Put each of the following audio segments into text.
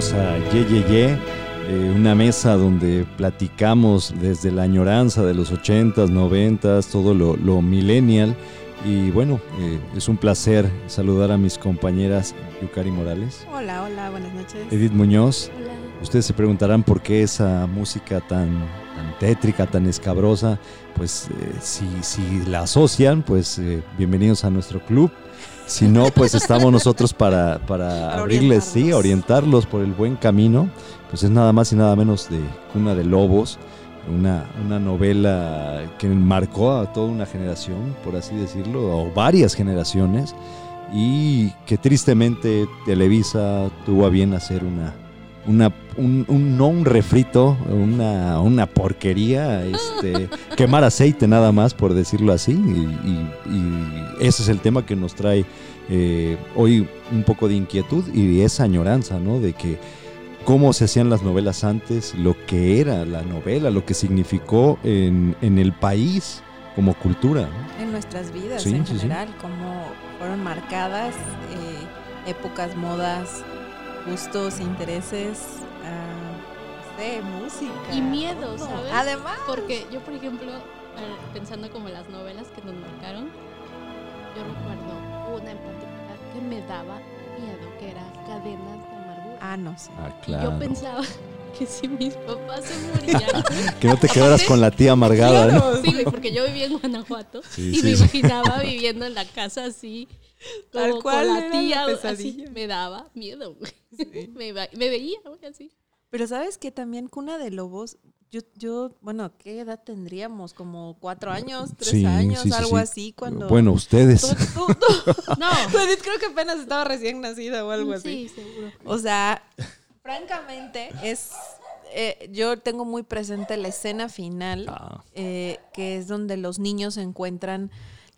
bienvenidos a Ye Ye Ye, eh, una mesa donde platicamos desde la añoranza de los 80s, 90s, todo lo, lo millennial. Y bueno, eh, es un placer saludar a mis compañeras Yukari Morales, Hola, hola, buenas noches. Edith Muñoz. Hola. Ustedes se preguntarán por qué esa música tan, tan tétrica, tan escabrosa. Pues eh, si, si la asocian, pues eh, bienvenidos a nuestro club. Si no, pues estamos nosotros para, para abrirles, sí, orientarlos. orientarlos por el buen camino. Pues es nada más y nada menos de Cuna de Lobos, una, una novela que marcó a toda una generación, por así decirlo, o varias generaciones, y que tristemente Televisa tuvo a bien hacer una, una un, un- no un refrito, una, una porquería, este, quemar aceite nada más, por decirlo así, y, y- y ese es el tema que nos trae eh, hoy un poco de inquietud y esa añoranza, ¿no? De que cómo se hacían las novelas antes, lo que era la novela, lo que significó en, en el país como cultura. ¿no? En nuestras vidas Sí, en sí, sí. general, cómo fueron marcadas eh, épocas, modas, gustos, intereses, no sé, música. Y miedo, todo. ¿sabes? Además, Porque yo, por ejemplo, eh, pensando como las novelas que nos marcaron, yo recuerdo una en particular que me daba miedo, que era Cadenas de Amargura. ah, no sé. Ah, Y claro. yo pensaba que si mis papás se morían... Que no te quedaras con la tía amargada, ¿no? Claro. Sí, güey, porque yo vivía en Guanajuato Sí, y sí, me imaginaba viviendo en la casa así, Tal como cual con la la tía, así, me daba miedo, güey. Sí. Me, veía, güey, así. Pero sabes que también Cuna de Lobos, yo, yo, bueno, ¿qué edad tendríamos? Como cuatro años, tres Sí, años, sí, sí, algo sí. así cuando. Bueno, ustedes. Tú- tú- tú- No, creo que apenas estaba recién nacida o algo así. sí, seguro. O sea, francamente, es. eh, yo tengo muy presente la escena final, Ah, eh, que es donde los niños encuentran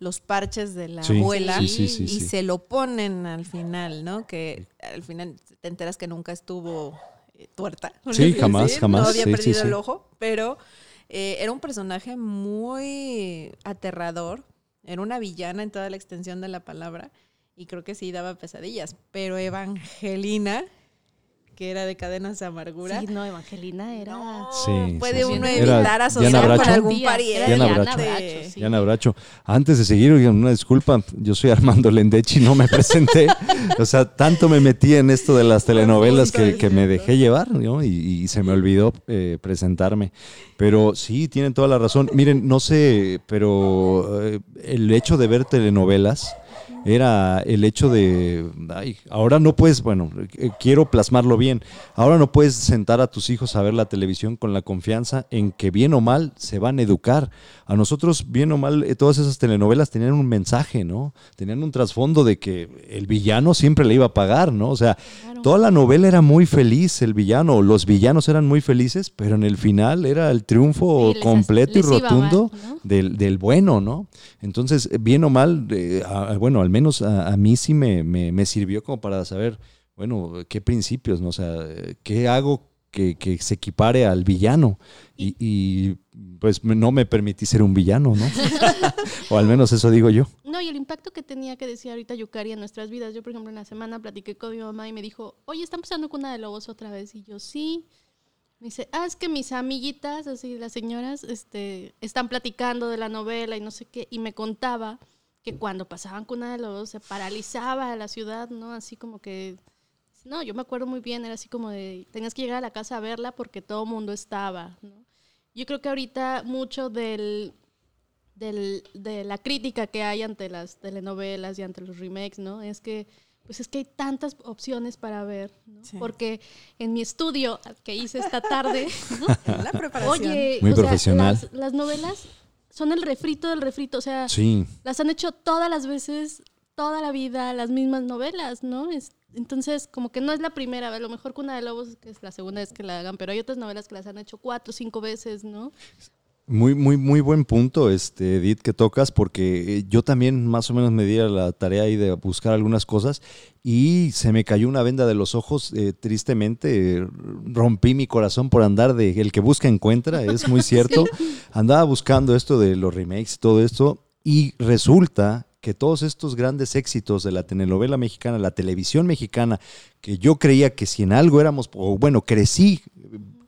los parches de la Sí, abuela sí, sí, sí, y se lo ponen al final, ¿no? Que al final te enteras que nunca estuvo eh, tuerta. por Sí, jamás, jamás, No había perdido el ojo, pero eh, era un personaje muy aterrador. Era una villana en toda la extensión de la palabra. Y creo que sí daba pesadillas. Pero Evangelina, que era de cadenas de amargura. Sí, no, Evangelina era... no Sí, puede sí, uno sí. Evitar asociar con algún pariente. Diana Bracho. Bracho, sí. Diana Bracho. Antes de seguir, oigan, una disculpa, yo soy Armando Lendechi, no me presenté. o sea, tanto me metí en esto de las telenovelas que, que me dejé llevar, ¿no? Y, y se me olvidó eh, presentarme. Pero sí, tienen toda la razón. Miren, no sé, pero eh, el hecho de ver telenovelas era el hecho de, ay, ahora no puedes, bueno, eh, quiero plasmarlo bien, ahora no puedes sentar a tus hijos a ver la televisión con la confianza en que bien o mal se van a educar. A nosotros, bien o mal, eh, todas esas telenovelas tenían un mensaje, ¿no? Tenían un trasfondo de que el villano siempre le iba a pagar, ¿no? O sea, Claro. toda la novela era muy feliz, el villano, los villanos eran muy felices, pero en el final era el triunfo Sí, completo y les rotundo mal, ¿no? del, del bueno, ¿no? Entonces, bien o mal, eh, a- bueno, al menos a, a mí sí me, me- me sirvió como para saber, bueno, qué principios, ¿no? O sea, qué hago que, que se equipare al villano. Y, y, pues no me permití ser un villano, ¿no? o al menos eso digo yo. No, y el impacto que tenía que decía ahorita Yukari en nuestras vidas. Yo, por ejemplo, en la semana platiqué con mi mamá y me dijo, oye, ¿están pasando Cuna de Lobos otra vez? Y yo, sí. Me dice, ah, es que mis amiguitas, así las señoras, este, están platicando de la novela y no sé qué. Y me contaba que cuando pasaban Cuna de Lobos se paralizaba la ciudad, ¿no? Así como que... No, yo me acuerdo muy bien, era así como de, tenías que llegar a la casa a verla porque todo el mundo estaba, ¿no? Yo creo que ahorita mucho del, del- de la crítica que hay ante las telenovelas y ante los remakes, ¿no? Es que, pues es que hay tantas opciones para ver, ¿no? Sí. Porque en mi estudio que hice esta tarde, ¿no? La preparación. oye, Muy o sea, profesional. las, las novelas son el refrito del refrito, o sea, Sí, las han hecho todas las veces, toda la vida, las mismas novelas, ¿no? Es- entonces, como que no es la primera, a lo mejor Cuna de Lobos que es la segunda vez que la hagan, pero hay otras novelas que las han hecho cuatro cinco veces, ¿no? Muy, muy, muy buen punto, este, Edith, que tocas, porque eh, yo también más o menos me di a la tarea ahí de buscar algunas cosas y se me cayó una venda de los ojos, eh, tristemente, eh, rompí mi corazón por andar de el que busca encuentra, es muy cierto. Andaba buscando esto de los remakes y todo esto y resulta que todos estos grandes éxitos de la telenovela mexicana, la televisión mexicana, que yo creía que si en algo éramos, o bueno, crecí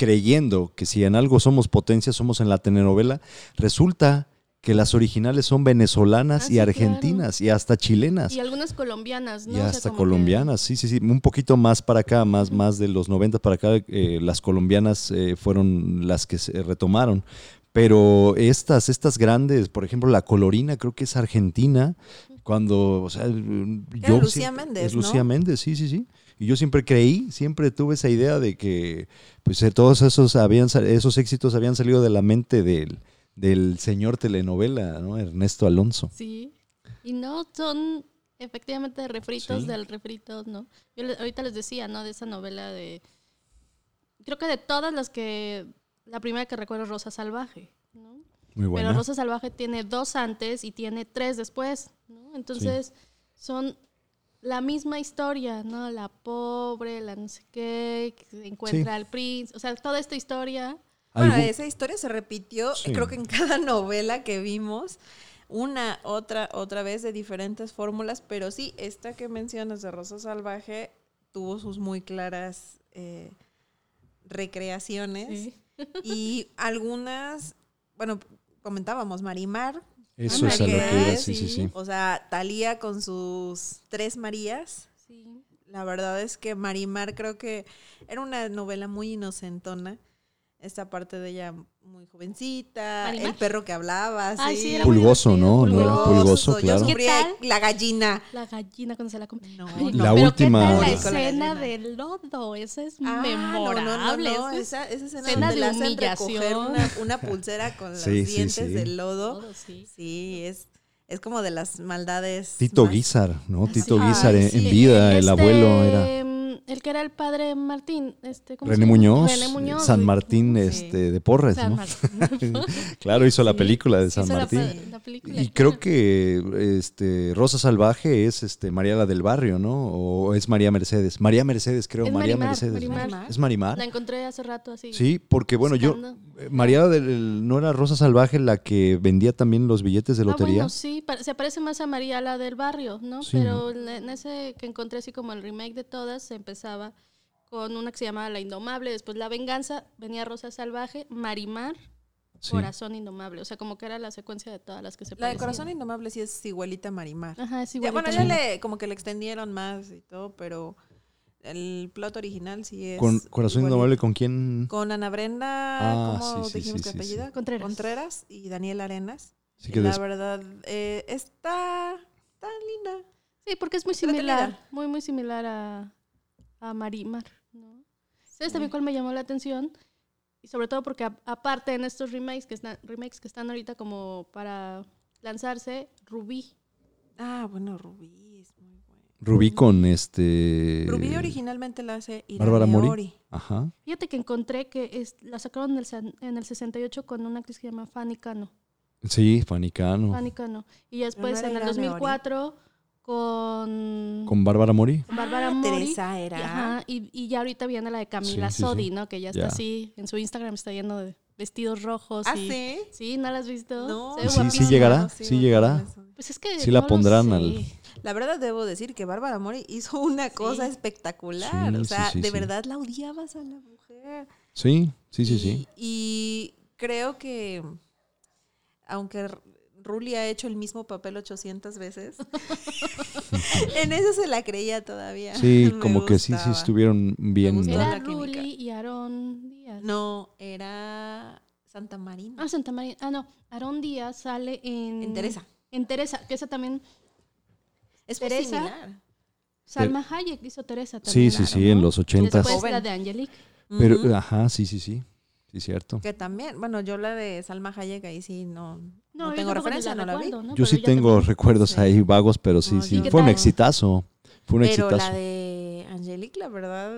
creyendo que si en algo somos potencia, somos en la telenovela, resulta que las originales son venezolanas Ah, y sí, argentinas y hasta chilenas. Y algunas colombianas, ¿no? Y O sea, hasta que- colombianas, sí, sí, sí, un poquito más para acá, más, más de los 90 para acá, eh, las colombianas eh, fueron las que se retomaron. Pero estas, estas grandes, por ejemplo, la colorina creo que es argentina, cuando, o sea, yo Lucía Méndez, Es ¿no? Lucía Méndez, sí, sí, sí. Y yo siempre creí, siempre tuve esa idea de que pues eh, todos esos habían esos éxitos habían salido de la mente del, del señor telenovela, ¿no? Ernesto Alonso. Sí. Y no son efectivamente refritos Sí. del refritos, ¿no? Yo le- ahorita les decía, ¿no? De esa novela de... Creo que de todas las que... La primera que recuerdo es Rosa Salvaje, ¿no? Muy buena. Pero Rosa Salvaje tiene dos antes y tiene tres después, ¿no? Entonces son la misma historia, ¿no? La pobre, la no sé qué, que se encuentra al príncipe, o sea, toda esta historia... Bueno, ¿Algún- esa historia se repitió, Sí. creo que en cada novela que vimos, una, otra, otra vez de diferentes fórmulas, pero sí, esta que mencionas de Rosa Salvaje tuvo sus muy claras eh, recreaciones y algunas, bueno, comentábamos Marimar, Eso es a lo que iba, sí, sí. sí. o sea, Talía con sus tres Marías. Sí. La verdad es que Marimar creo que era una novela muy inocentona. Esta parte de ella muy jovencita, ¿Marimar? el perro que hablaba, Ay, sí. sí, era Pulgoso, ¿no? No era pulgoso, Yo claro. ¿Qué tal? la gallina. La gallina cuando se la come. No, no. La pero última- ¿qué tal la la escena gallina. del lodo? Esa es Ah, memorable. No, no, no, no, esa es Esa, escena, escena donde de le hacen recoger una, una pulsera con los Sí, sí, dientes sí. del lodo. sí. Sí, es, es como de las maldades. Tito más- Guizar, ¿no? Tito Guizar en, sí. en vida, el Este, abuelo era El que era el padre Martín. Este, ¿cómo se René llama? Muñoz, René Muñoz. San. Martín Sí. este, de Porres, San ¿no? Martín. claro, hizo la película de San hizo Martín. pe- la película, Y creo que este Rosa Salvaje es este María la del barrio, ¿no? O es María Mercedes. María Mercedes, creo, Es María Marimar, Mercedes. Es Marimar. La encontré hace rato así. Sí, porque bueno, yo buscando. eh, María del no era Rosa Salvaje la que vendía también los billetes de Ah, lotería. bueno, sí, se parece más a María la del barrio, ¿no? Sí, Pero en- en ese que encontré así como el remake de todas, se empezaba con una que se llamaba La Indomable, después La Venganza, venía Rosa Salvaje, Marimar, Sí. Corazón Indomable, o sea, como que era la secuencia de todas las que se La de. Corazón Indomable sí es igualita a Marimar. Ajá, es Ya, igual. bueno, ya le, como que le extendieron más y todo, pero el plot original sí es. Con Corazón igualito. Indomable con quién? Con Ana Brenda, Ah, ¿cómo sí, sí, dijimos sí, que sí, apellida? sí. Contreras. y Daniel Arenas. Sí Y que la des- verdad, eh, está tan linda. Sí, porque es muy similar, muy, muy similar a, a Marimar, ¿no? ¿Sabes también cuál me llamó la atención? Y sobre todo porque a- aparte en estos remakes que, están, remakes que están ahorita como para lanzarse, Rubí. Ah, bueno, Rubí es muy buena. Rubí con este Rubí originalmente la hace Bárbara Mori. Ori. Ajá. Fíjate que encontré que es, la sacaron en el, en el 68 con una actriz que se llama Fanny Cano. Sí, Fanicano. Fanny Cano. Y ya después en el Irene Ori. 2004 con, Con Bárbara Mori. con Bárbara Ah, Mori. Teresa era. Ajá, y, y ya ahorita viene la de Camila Sí, sí, Sodi, sí. ¿no? Que ya está Ya. así, en su Instagram está lleno de vestidos rojos. ¿Ah, y, sí? Sí, ¿no la has visto? No. ¿Y sí, sí llegará? ¿Sí llegará? Pues es que Sí la no pondrán al- La verdad debo decir que Bárbara Mori hizo una cosa espectacular. Sí, o sea, sí, de sí. verdad la odiabas a la mujer. Sí, sí, sí, y, sí. Y creo que, aunque Ruli ha hecho el mismo papel 800 veces, en eso se la creía todavía. Sí, Me como que sí, sí estuvieron bien. ¿no? Era. Ruli y Aarón Díaz. No, era Santa Marina. Ah, Santa María. Ah, no. Aarón Díaz sale en... En Teresa. En Teresa, que esa también... Es Teresa. similar. Salma Hayek hizo Teresa Sí, también. sí, Claro, sí, en los Y ochentas. Después Joven. la de Angelique. Pero, ajá, sí, sí, sí. Sí, cierto. Que también, bueno, yo la de Salma Hayek ahí sí no, no, yo tengo referencia, la no la vi. recuerdo, ¿no? Yo Pero sí tengo recuerdos Sí. ahí vagos, pero sí, No, sí. Fue un exitazo. Fue un Pero exitazo. la de Angelique, la verdad,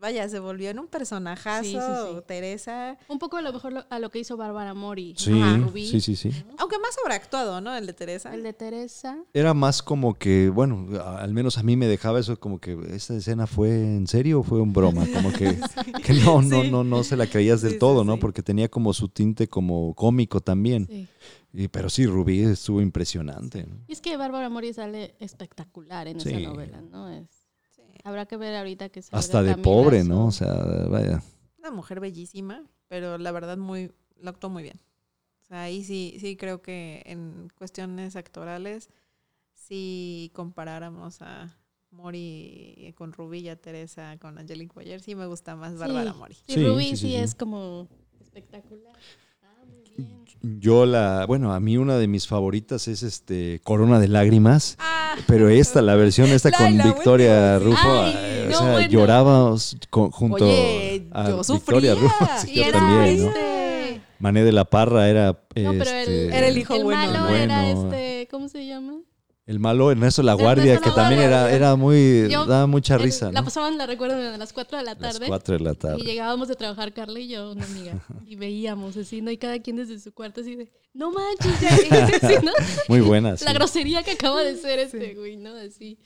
vaya, se volvió en un personajazo, Sí, sí, sí. Teresa. Un poco a lo mejor lo- a lo que hizo Bárbara Mori. Sí, Ajá, Rubí. sí, sí, sí. Aunque más sobreactuado, ¿no? El de Teresa. El de Teresa. Era más como que, bueno, al menos a mí me dejaba eso como que esta escena fue en serio o fue un broma, como que, que no, no, no, no se la creías del Sí, sí, todo, ¿no? sí. Porque tenía como su tinte como cómico también. Sí. Y, pero sí, Rubí estuvo impresionante. ¿no? Y es que Bárbara Mori sale espectacular en Sí. esa novela, ¿no? Es, Sí. habrá que ver ahorita que se Hasta de pobre, ¿no? O sea, vaya. Una mujer bellísima, pero la verdad muy, lo actuó muy bien. O sea, ahí sí, sí creo que en cuestiones actorales, si comparáramos a Mori con Rubí y a Teresa con Angelique Boyer, sí me gusta más Bárbara Sí. Mori. Sí, Sí, Rubí sí, sí, sí, sí. es como espectacular. Yo la, bueno, a mí una de mis favoritas es este Corona de Lágrimas, Ah, pero esta, la versión esta La- con la Victoria última. Rufo, Ay, eh, o no, sea, bueno. llorábamos con- junto Oye, a yo Victoria sufría. Rufo. Sí, Y yo era también, ¿no? este- Mané de la Parra era, No, pero el, este, Era el hijo el bueno. malo era este, ¿cómo se llama? El malo Ernesto La Ernesto Guardia, La que también era, Guardia. era muy, Yo- daba mucha El- risa, La ¿no? pasaban, la recuerdo, a las 4 de la Las tarde. cuatro de la Y tarde. llegábamos de trabajar Carla y yo, una amiga, y veíamos así, ¿no? Y cada quien desde su cuarto así de, no manches, ya, así, ¿no? Muy buena, sí. La grosería que acaba de ser este güey, ¿no? Así,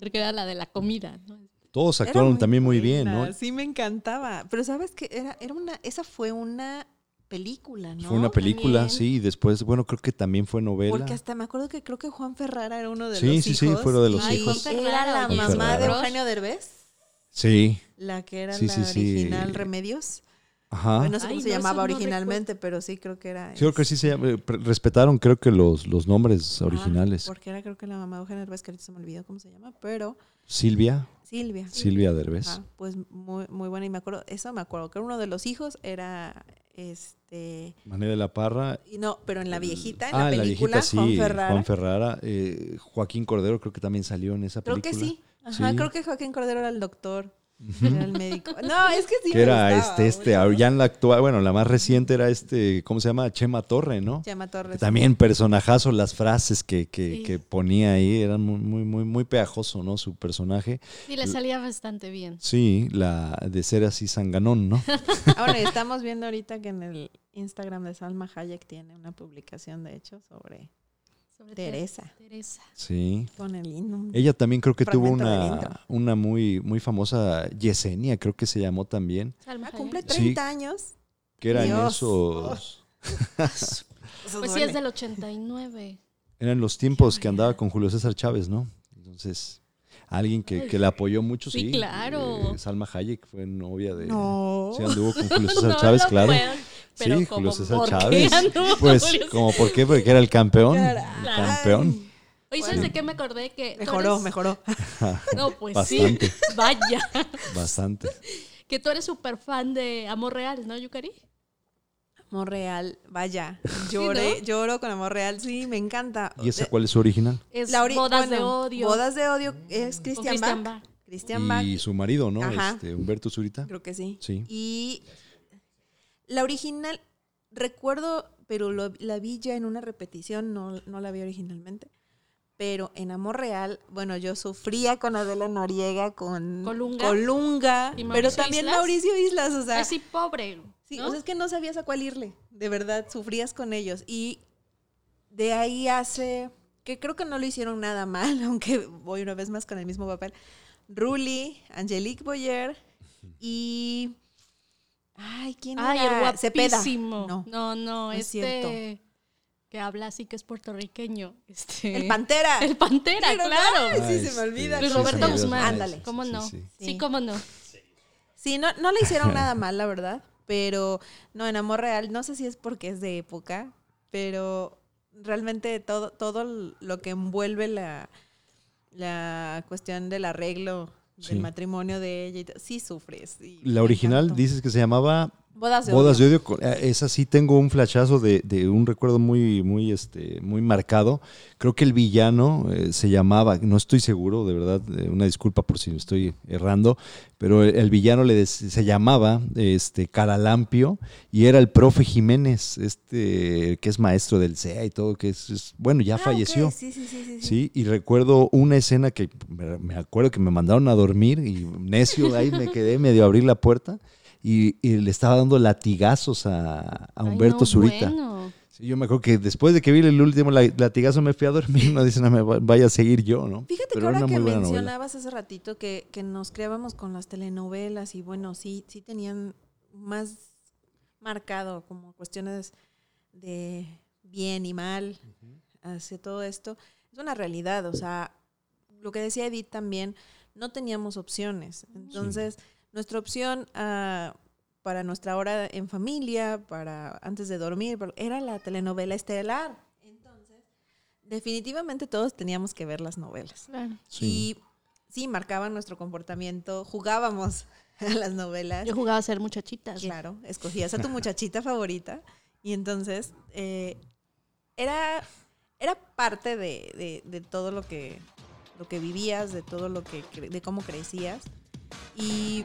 porque era la de la comida, ¿no? Todos actuaron también muy bien, buena, ¿no? Sí, me encantaba. Pero sabes que era, era una, esa fue una película, ¿no? Fue una película, También. sí, y después, bueno, creo que también fue novela. Porque hasta me acuerdo que creo que Juan Ferrara era uno de Sí, los sí, sí, hijos. fue uno de los Ay, hijos. Era la Juan mamá de Ferrara. Eugenio Derbez, Sí, la que era Sí, la sí, sí. original Remedios. ajá. Bueno, no sé Ay, cómo se no, llamaba no originalmente, pero sí creo que era. Sí, creo que sí se llama- respetaron creo que los, los nombres originales. porque era creo que la mamá de Eugenio Derbez, que ahorita se me olvidó cómo se llama, pero Silvia, Silvia. Silvia Derbez. Ajá, pues muy, muy buena. Y me acuerdo, eso me acuerdo, que uno de los hijos era este. Mané de la Parra. y No, pero en la viejita, en ah, la en la película, viejita sí, Juan Ferrara. Juan Ferrara. eh, Joaquín Cordero creo que también salió en esa creo película. que sí. Ajá, Sí. creo que Joaquín Cordero era el doctor. Era el médico. No, es que sí. Que era gustaba este, este, ya en la actual, bueno, la más reciente era este, ¿cómo se llama? Chema Torre, ¿no? Chema Torres. también personajazo, las frases que, que, Sí. que ponía ahí, eran muy, muy, muy, muy pegajoso, ¿no? Su personaje. Y le salía bastante bien. Sí, la de ser así sanganón, ¿no? Ahora estamos viendo ahorita que en el Instagram de Salma Hayek tiene una publicación, de hecho, sobre Sobre Teresa. Teresa. Sí. con el himno. Ella también creo que tuvo Fragmento una, una muy, muy famosa Yesenia, creo que se llamó también, Salma Ah, cumple Sí. 30 años. que eran Dios. esos, Eso Pues sí, es del 89. eran los tiempos que andaba con Julio César Chávez, ¿no? Entonces, alguien que, que la apoyó mucho, sí. Sí, claro. eh, Salma Hayek fue novia de... No. Sí, anduvo con Julio César No Chávez, lo claro. puedo, pero sí, como, Julio César ¿por qué Chávez. anduvo Pues, como por qué? Porque era el campeón. Caray. Campeón. Oye, ¿sabes de qué me acordé? Que Mejoró, eres- mejoró. No, pues Bastante. sí. Vaya. Bastante. Que tú eres súper fan de Amor Real, ¿no, Yukari? Amor real, vaya. Lloré, lloro con amor real. Sí, me encanta. ¿Y esa Eh, cuál es su original? Es la ori- Bodas de Odio. Bodas de odio es Christian Bach. Bach. Christian Bach, Y su marido, ¿no? Ajá. Este, Humberto Zurita. creo que sí. Sí. Y la original, recuerdo, pero lo- la vi ya en una repetición, no, no la vi originalmente. Pero en Amor Real, bueno, yo sufría con Adela Noriega, con Colunga. Colunga, ¿Y pero también Islas? Mauricio Islas, o sea, Ay, sí, pobre. Sí, ¿no? o sea, es que no sabías a cuál irle. De verdad, sufrías con ellos. Y de ahí hace, que creo que no lo hicieron nada mal, aunque voy una vez más con el mismo papel. Ruli, Angelique Boyer y... Ay, ¿quién Ay, el era? Cepeda. guapísimo. No, No, no, no es este que habla así que es puertorriqueño. Este, el Pantera. El Pantera, Sí, ¿verdad? claro. Sí, se me olvida. Luis sí, Roberto. Guzmán. Ándale. ¿Cómo Sí, no? sí. Sí, Sí. cómo no. Sí, no, no le hicieron nada mal, la verdad. Pero no, en Amor Real, no sé si es porque es de época, pero realmente todo, todo lo que envuelve la, la cuestión del arreglo Sí. del matrimonio de ella, y sí sufres. y La original dices que se llamaba Bodas de Bodas de Odio. odio. eh, Esa sí tengo un flashazo de, de un recuerdo muy, muy, este, muy marcado. Creo que el villano eh, se llamaba, no estoy seguro, de verdad, eh, una disculpa por si me estoy errando, pero el, el villano le se llamaba este Caralampio y era el profe Jiménez, este que es maestro del CEA y todo, que es, es- bueno, ya Ah, falleció. Sí, sí, sí, sí, sí. Sí, y recuerdo una escena que me me acuerdo que me mandaron a dormir y necio, ahí me quedé medio a abrir la puerta y, y le estaba dando latigazos a, a Ay, Humberto no, Zurita. bueno. Sí, yo me acuerdo que después de que vi el último la- latigazo me fui a dormir, no dicen, no me va- vaya a seguir yo, ¿no? Fíjate Pero que ahora que novela. mencionabas hace ratito que, que nos criábamos con las telenovelas y bueno, sí, sí tenían más marcado como cuestiones de bien y mal hacia todo esto, es una realidad. O sea, lo que decía Edith también, no teníamos opciones. Entonces, nuestra opción ah, para nuestra hora en familia, para antes de dormir, era la telenovela estelar. Entonces, definitivamente todos teníamos que ver las novelas. Y sí, marcaban nuestro comportamiento, jugábamos a las novelas. Yo jugaba a ser muchachita. Claro, escogías a tu muchachita favorita y entonces eh, era, era parte de, de, todo lo que, lo que vivías, de todo lo que, de cómo crecías. Y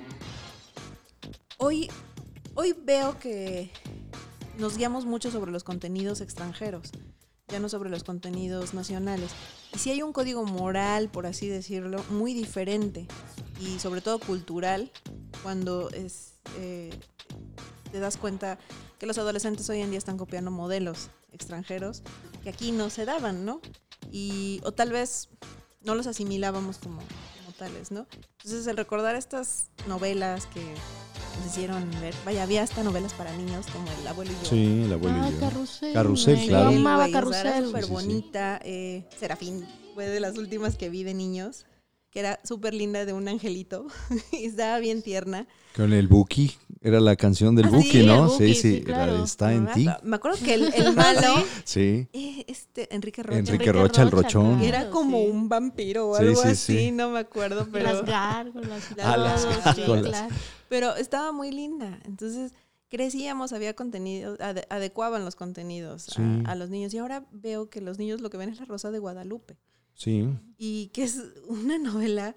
hoy, hoy veo que nos guiamos mucho sobre los contenidos extranjeros, ya no sobre los contenidos nacionales. Y si hay un código moral, por así decirlo, muy diferente y sobre todo cultural, cuando es, eh, te das cuenta que los adolescentes hoy en día están copiando modelos extranjeros que aquí no se daban, ¿no? Y, o tal vez no los asimilábamos como, tales, ¿no? Entonces el recordar estas novelas que nos hicieron ver, vaya, había hasta novelas para niños como El abuelo y yo. Sí, El abuelo ah, y yo. Carrusel. Carrusel, claro. Yo amaba Carrusel. súper bonita. Eh, Serafín fue de las últimas que vi de niños que era súper linda de un angelito y estaba bien tierna. Con el Buki, era la canción del Ah, Buki, sí, ¿no? Buki, sí, sí, sí, claro. la de Está en Me ti. acuerdo- Me acuerdo que el, el malo, Sí. eh, este, Enrique Rocha, Enrique Enrique Rocha, el rochón. claro. era como sí. un vampiro o Sí, algo sí, así, sí. no me acuerdo, pero, Las gárgolas. Ah, las gárgolas. claro. pero estaba muy linda. Entonces crecíamos, había contenido, ade- adecuaban los contenidos a, los niños. Y ahora veo que los niños lo que ven es La Rosa de Guadalupe. Sí. y que es una novela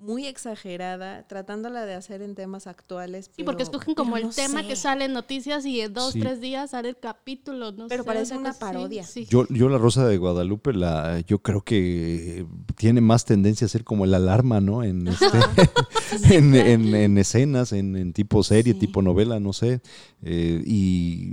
muy exagerada, tratándola de hacer en temas actuales. Sí, porque escogen como el no tema sé. que sale en noticias y en dos, Sí. tres días sale el capítulo. No Pero sé, parece una parodia. Sí. Yo, yo la Rosa de Guadalupe, la, yo creo que tiene más tendencia a ser como el alarma, ¿no? En, este, en, en- en escenas, en, en tipo serie, Sí. tipo novela, no sé. eh, y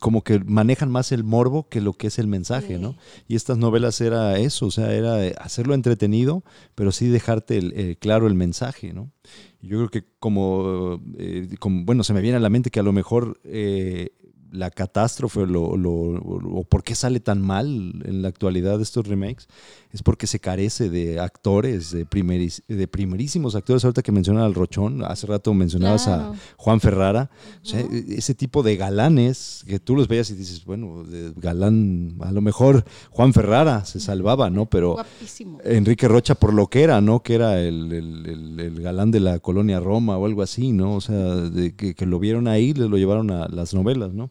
como que manejan más el morbo que lo que es el mensaje, ¿no? Y estas novelas era eso, o sea, era hacerlo entretenido, pero sí dejarte el- el- claro el mensaje, ¿no? Yo creo que como, eh, como, bueno, se me viene a la mente que a lo mejor eh, la catástrofe o, lo- lo- o por qué sale tan mal en la actualidad estos remakes es porque se carece de actores, de, primeris- de primerísimos actores. Ahorita que mencionaba al Rochón, hace rato mencionabas Claro. a Juan Ferrara, o sea, Ujú. ese tipo de galanes que tú los veías y dices, bueno, de galán, a lo mejor Juan Ferrara se salvaba, ¿no? Pero Guapísimo. Enrique Rocha por lo que era, ¿no? Que era el, el- el- el galán de la colonia Roma o algo así, ¿no? O sea, de que, que lo vieron ahí, le lo llevaron a las novelas, ¿no?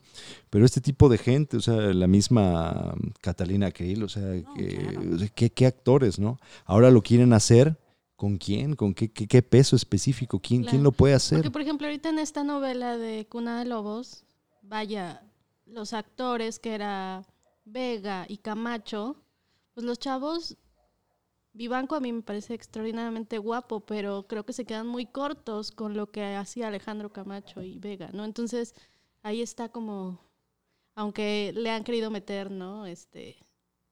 Pero este tipo de gente, o sea, la misma Catalina Krill, o sea, No, que- claro. o sea, ¿qué, qué actores, ¿no? Ahora lo quieren hacer, ¿con quién? ¿Con qué, qué, qué peso específico? ¿Quién, Claro. ¿Quién lo puede hacer? Porque, por ejemplo, ahorita en esta novela de Cuna de Lobos, vaya, los actores que era Vega y Camacho, pues los chavos, Vivanco a mí me parece extraordinariamente guapo, pero creo que se quedan muy cortos con lo que hacía Alejandro Camacho y Vega, ¿no? Entonces, ahí está como, aunque le han querido meter, ¿no? Este,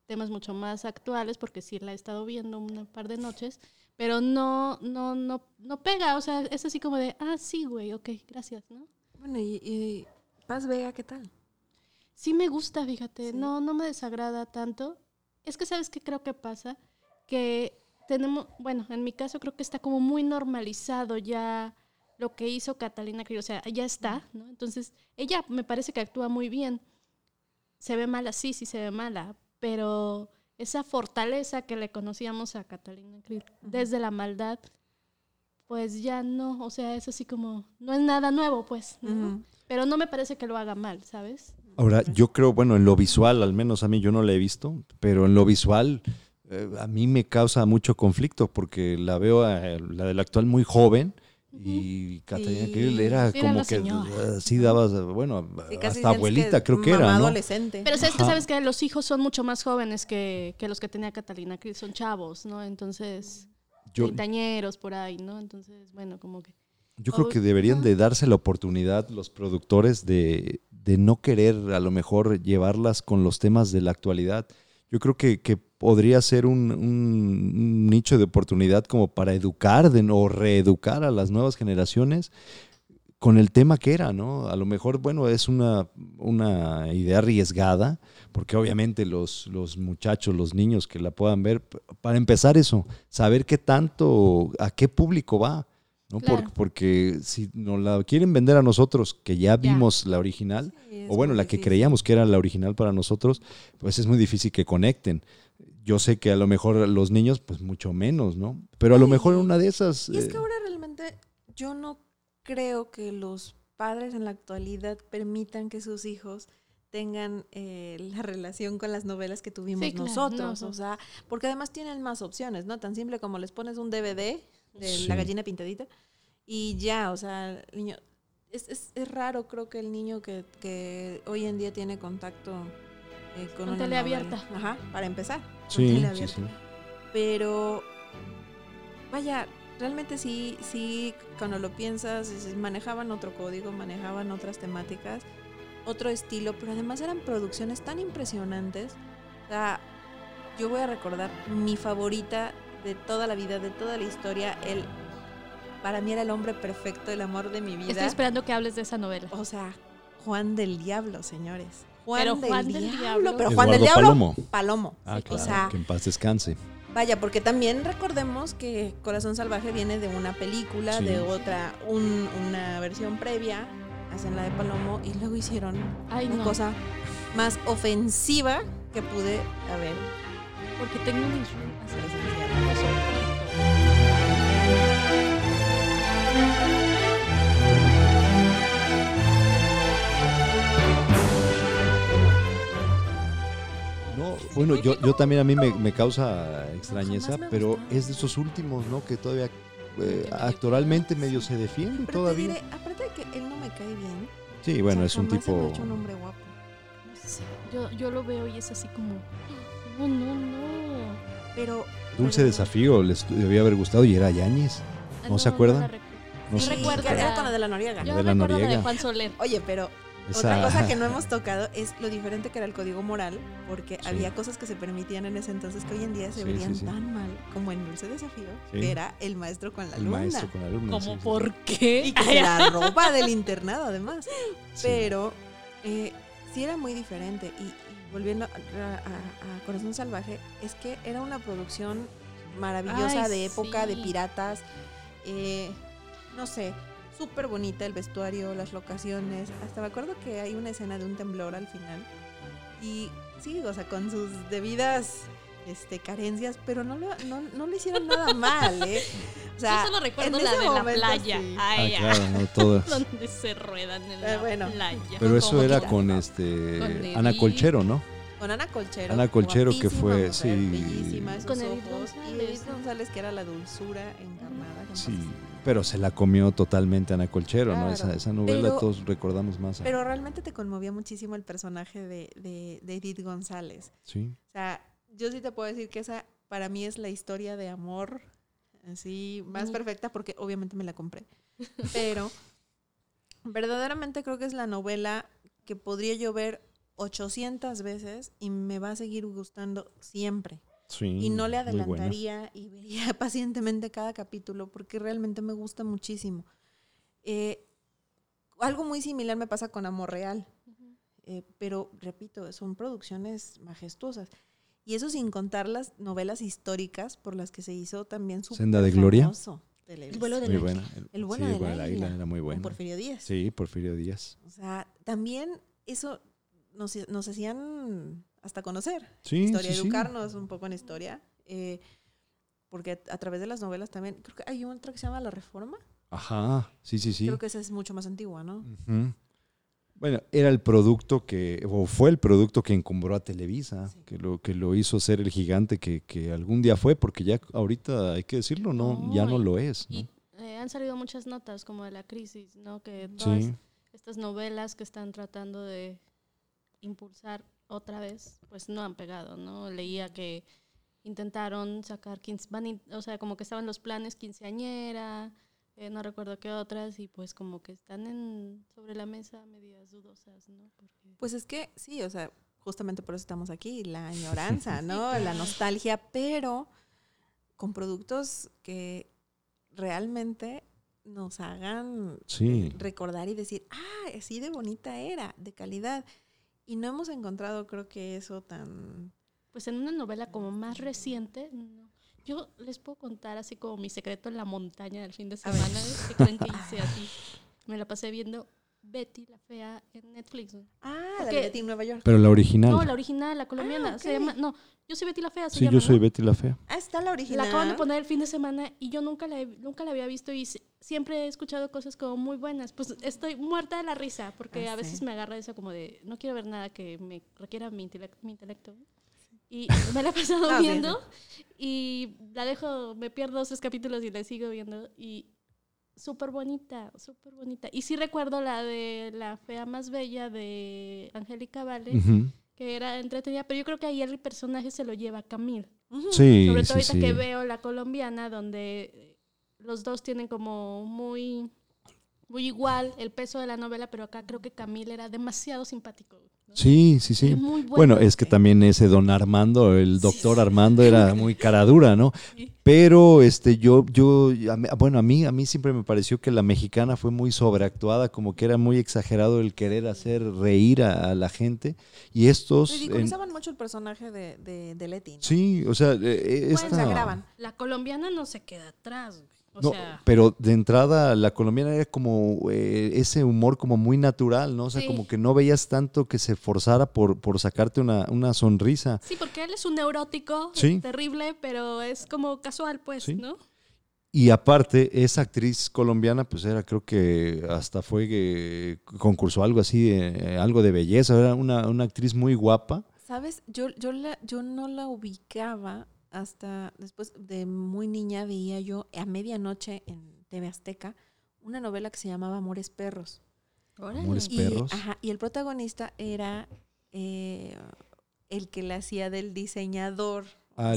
temas mucho más actuales, porque sí la he estado viendo un par de noches, pero no, no, no, no pega, o sea, es así como de, ah, sí, güey, ok, gracias, ¿no? Bueno, y, y Paz Vega, ¿qué tal? Sí me gusta, fíjate, Sí. no, no me desagrada tanto. Es que, ¿sabes qué creo que pasa? Que tenemos, bueno, en mi caso creo que está como muy normalizado ya lo que hizo Catalina Krill, o sea, ya está, ¿no? Entonces, ella me parece que actúa muy bien. Se ve mala, sí, sí se ve mala, pero esa fortaleza que le conocíamos a Catalina Krill desde la maldad, pues ya no, o sea, es así como, no es nada nuevo, pues, ¿no? Pero no me parece que lo haga mal, ¿sabes? Ahora, yo creo, bueno, en lo visual, al menos a mí yo no la he visto, pero en lo visual eh, a mí me causa mucho conflicto porque la veo, a la del actual muy joven y Catalina Sí. Krill era Sí, como que señora. eh, sí dabas, bueno, Sí, hasta abuelita creo que era, ¿no? adolescente. Pero sabes que sabes que los hijos son mucho más jóvenes que, que los que tenía Catalina Krill, son chavos, ¿no? Entonces, Yo, treintañeros por ahí, ¿no? Entonces, bueno, como que yo creo que deberían de darse la oportunidad los productores de, de no querer a lo mejor llevarlas con los temas de la actualidad. Yo creo que, que podría ser un, un- nicho de oportunidad como para educar de, o reeducar a las nuevas generaciones con el tema que era, ¿no? A lo mejor, bueno, es una, una idea arriesgada, porque obviamente los, los muchachos, los niños que la puedan ver, para empezar eso, saber qué tanto, a qué público va, ¿no? Por- porque si nos la quieren vender a nosotros, que ya vimos la original, Sí, o bueno, la que creíamos que era la original para nosotros, pues es muy difícil que conecten. Yo sé que a lo mejor los niños, pues mucho menos, ¿no? Pero a lo Sí. mejor una de esas... Y es eh, que ahora realmente yo no creo que los padres en la actualidad permitan que sus hijos tengan eh, la relación con las novelas que tuvimos Sí, claro, nosotros. no, O sea, porque además tienen más opciones, ¿no? Tan simple como les pones un DVD de Sí. la gallina pintadita y ya, o sea, el niño... Es, es, es raro, creo que el niño que, que hoy en día tiene contacto eh, con, Con una tele novela. abierta. Ajá, para empezar. sí, tele sí, abierta sí. pero vaya, realmente sí, sí, cuando lo piensas, manejaban otro código, manejaban otras temáticas, otro estilo, pero además eran producciones tan impresionantes. O sea, yo voy a recordar mi favorita de toda la vida, de toda la historia, el para mí era el hombre perfecto, el amor de mi vida. Estoy esperando que hables de esa novela. O sea, Juan del Diablo, señores. Juan, Pero del, Juan del Diablo, Diablo. pero Juan del Diablo, Palomo. Palomo. Ah, claro, sea, que en paz descanse. Vaya, porque también recordemos que Corazón Salvaje viene de una película, Sí. de otra, un- una versión previa, hacen la de Palomo y luego hicieron Ay, una no. cosa más ofensiva que pude haber Porque tengo un bueno, yo, yo también a mí me, me causa extrañeza, pero es de esos últimos, ¿no? Que todavía eh, medio actualmente medio se defiende Pero te todavía. diré, aparte de que él no me cae bien, Sí, bueno, o es sea, un me ha tipo... hecho un hombre guapo. No sé, Yo, yo lo veo y es así como. No, no, no. Pero Dulce pero- desafío, les debía haber gustado y era Yáñez. Ah, ¿No se acuerdan? la recuerdo. No Sí, sé. recuerdo que era con la de la Noriega. Yo de la recuerdo la de Noriega. Juan Soler. Oye, pero Esa- Otra cosa que no hemos tocado es lo diferente que era el código moral, porque Sí. había cosas que se permitían en ese entonces que hoy en día se Sí, verían sí, sí. tan mal, como en Dulce Desafío, Sí. que era el maestro con la El luna. maestro con. ¿Cómo sí, sí. por qué? Y que se la roba del internado además. Sí. Pero eh, sí era muy diferente. Y, y volviendo a, a- a Corazón Salvaje, es que era una producción maravillosa Ay, de época, de piratas. eh, no sé, súper bonita el vestuario, las locaciones. Hasta me acuerdo que hay una escena de un temblor al final. Y sí, o sea, con sus debidas este, carencias, pero no lo, no, no le hicieron nada mal, ¿eh? O sea, Yo solo recuerdo en la de la playa. sí. Ah, claro, no todas. Donde se ruedan en Eh, la bueno. playa. Pero eso era quita. con este Con Ana. Colchero, ¿no? Con Ana Colchero. Ana Colchero, que fue, mujer, sí. Bellísima, esos Con Edith ojos. Y González, Edith. González, que era la dulzura encarnada. Sí, pero se la comió totalmente Ana Colchero, ¿no? Esa, esa novela Pero- todos recordamos más. a- Pero realmente te conmovía muchísimo el personaje de, de, de Edith González. sí. O sea, yo sí te puedo decir que esa para mí es la historia de amor así más Mm. perfecta porque obviamente me la compré. Pero verdaderamente creo que es la novela que podría yo ver 800 veces y me va a seguir gustando siempre. Sí, y no le adelantaría y vería pacientemente cada capítulo porque realmente me gusta muchísimo. Eh, algo muy similar me pasa con Amor Real, eh, pero repito, son producciones majestuosas. Y eso sin contar las novelas históricas por las que se hizo también su Senda de Gloria. El vuelo de Muy la buena. El vuelo sí, el vuelo del águila, águila era muy con buena. Porfirio Díaz. Sí, Porfirio Díaz. O sea, también eso nos, nos hacían hasta conocer Sí, historia, sí, sí. educarnos un poco en historia. eh, porque a, a través de las novelas también, creo que hay otra que se llama La Reforma. Ajá, sí, sí, sí. Creo que esa es mucho más antigua, ¿no? Bueno, era el producto que, o fue el producto que encumbró a Televisa, Sí. que, lo, que lo hizo ser el gigante que, que algún día fue, porque ya ahorita hay que decirlo, no, No, ya no y- lo es. ¿no? Y eh, han salido muchas notas como de la crisis, ¿no? Que todas Sí, estas novelas que están tratando de impulsar otra vez, pues no han pegado, ¿no? Leía que intentaron sacar, quince, van in- o sea, como que estaban los planes quinceañera, eh, no recuerdo qué otras, y pues como que están en, sobre la mesa medidas dudosas, ¿no? Porque Pues es que sí, o sea, justamente por eso estamos aquí, la añoranza, ¿no? La nostalgia, pero con productos que realmente nos hagan Sí. recordar y decir, ah, así de bonita era, de calidad. Y no hemos encontrado, creo que eso tan... Pues en una novela como más reciente, no. Yo les puedo contar así como mi secreto en la montaña del fin de semana. ¿Qué creen que hice así? Me la pasé viendo Betty la fea en Netflix. Ah, la de Betty en Nueva York. Pero la original. No, la original, la colombiana. Ah, Se llama, no, yo soy Betty la fea. Se sí, llama, yo soy ¿no? Betty la Fea. Ah, está la original. La acaban de poner el fin de semana y yo nunca la, he- nunca la había visto y si- siempre he escuchado cosas como muy buenas. Pues estoy muerta de la risa porque Ah, a veces sí. me agarra esa como de no quiero ver nada que me requiera mi, intelec- mi intelecto. Y me la he pasado Ah, viendo y la dejo, me pierdo dos tres capítulos y la sigo viendo y súper bonita, súper bonita. Y sí recuerdo la de la fea más bella de Angélica Vale, que era entretenida, pero yo creo que ahí el personaje se lo lleva Camille. Ujú. Sí, Sobre sí, todo ahorita sí. que veo la colombiana, donde eh, los dos tienen como muy, muy igual el peso de la novela, pero acá creo que Camille era demasiado simpático. Sí, sí, sí. Bueno. Bueno, es que también ese don Armando, el doctor Armando era muy cara dura, ¿no? Sí. Pero este yo yo bueno, a mí a mí siempre me pareció que la mexicana fue muy sobreactuada, como que era muy exagerado el querer hacer reír a, a la gente y estos en- Ridiculizaban mucho el personaje de, de, de Leti. ¿no? sí, o sea, eh, Bueno, esta- exageraban. La colombiana no se queda atrás. güey. O No, sea, pero de entrada la colombiana era como eh, ese humor como muy natural, ¿no? O sea, Sí. como que no veías tanto que se forzara por, por sacarte una, una sonrisa. sí, porque él es un neurótico Sí. terrible, pero es como casual, pues, Sí. ¿no? Y aparte, esa actriz colombiana, pues era, creo que hasta fue que concursó algo así, de, algo de belleza, era una, una actriz muy guapa. ¿Sabes? Yo, yo, la, yo no la ubicaba hasta después de muy niña veía yo a medianoche en TV Azteca una novela que se llamaba Amores Perros. Amores Y, Perros. ajá, y el protagonista era eh, el que le hacía del diseñador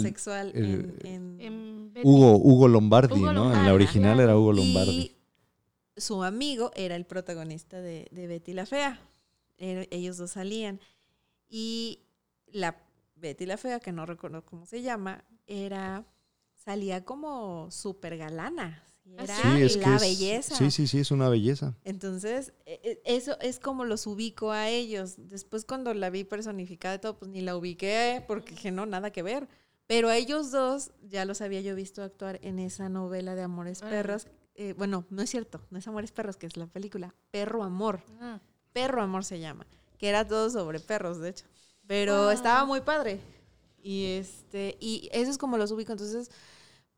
sexual el- en, en-. Hugo, Hugo Lombardi, Hugo ¿no? En la original era Hugo Lombardi. Y su amigo era el protagonista de, de Betty la Fea. Ellos dos salían. Y la Betty la Fea, que no recuerdo cómo se llama, era salía como súper galana. Ah, Era sí, es que la es- belleza. Sí, sí, sí, es una belleza. Entonces, e- e- eso es como los ubico a ellos. Después cuando la vi personificada y todo, pues ni la ubiqué porque dije, no, nada que ver. Pero a ellos dos ya los había yo visto actuar en esa novela de Amores Órale. Perros. Eh, bueno, no es cierto, no es Amores Perros, que es la película. Perro Amor. Ah, Perro Amor se llama. Que era todo sobre perros, de hecho. Pero Wow. estaba muy padre. Y este, y eso es como los ubico. Entonces,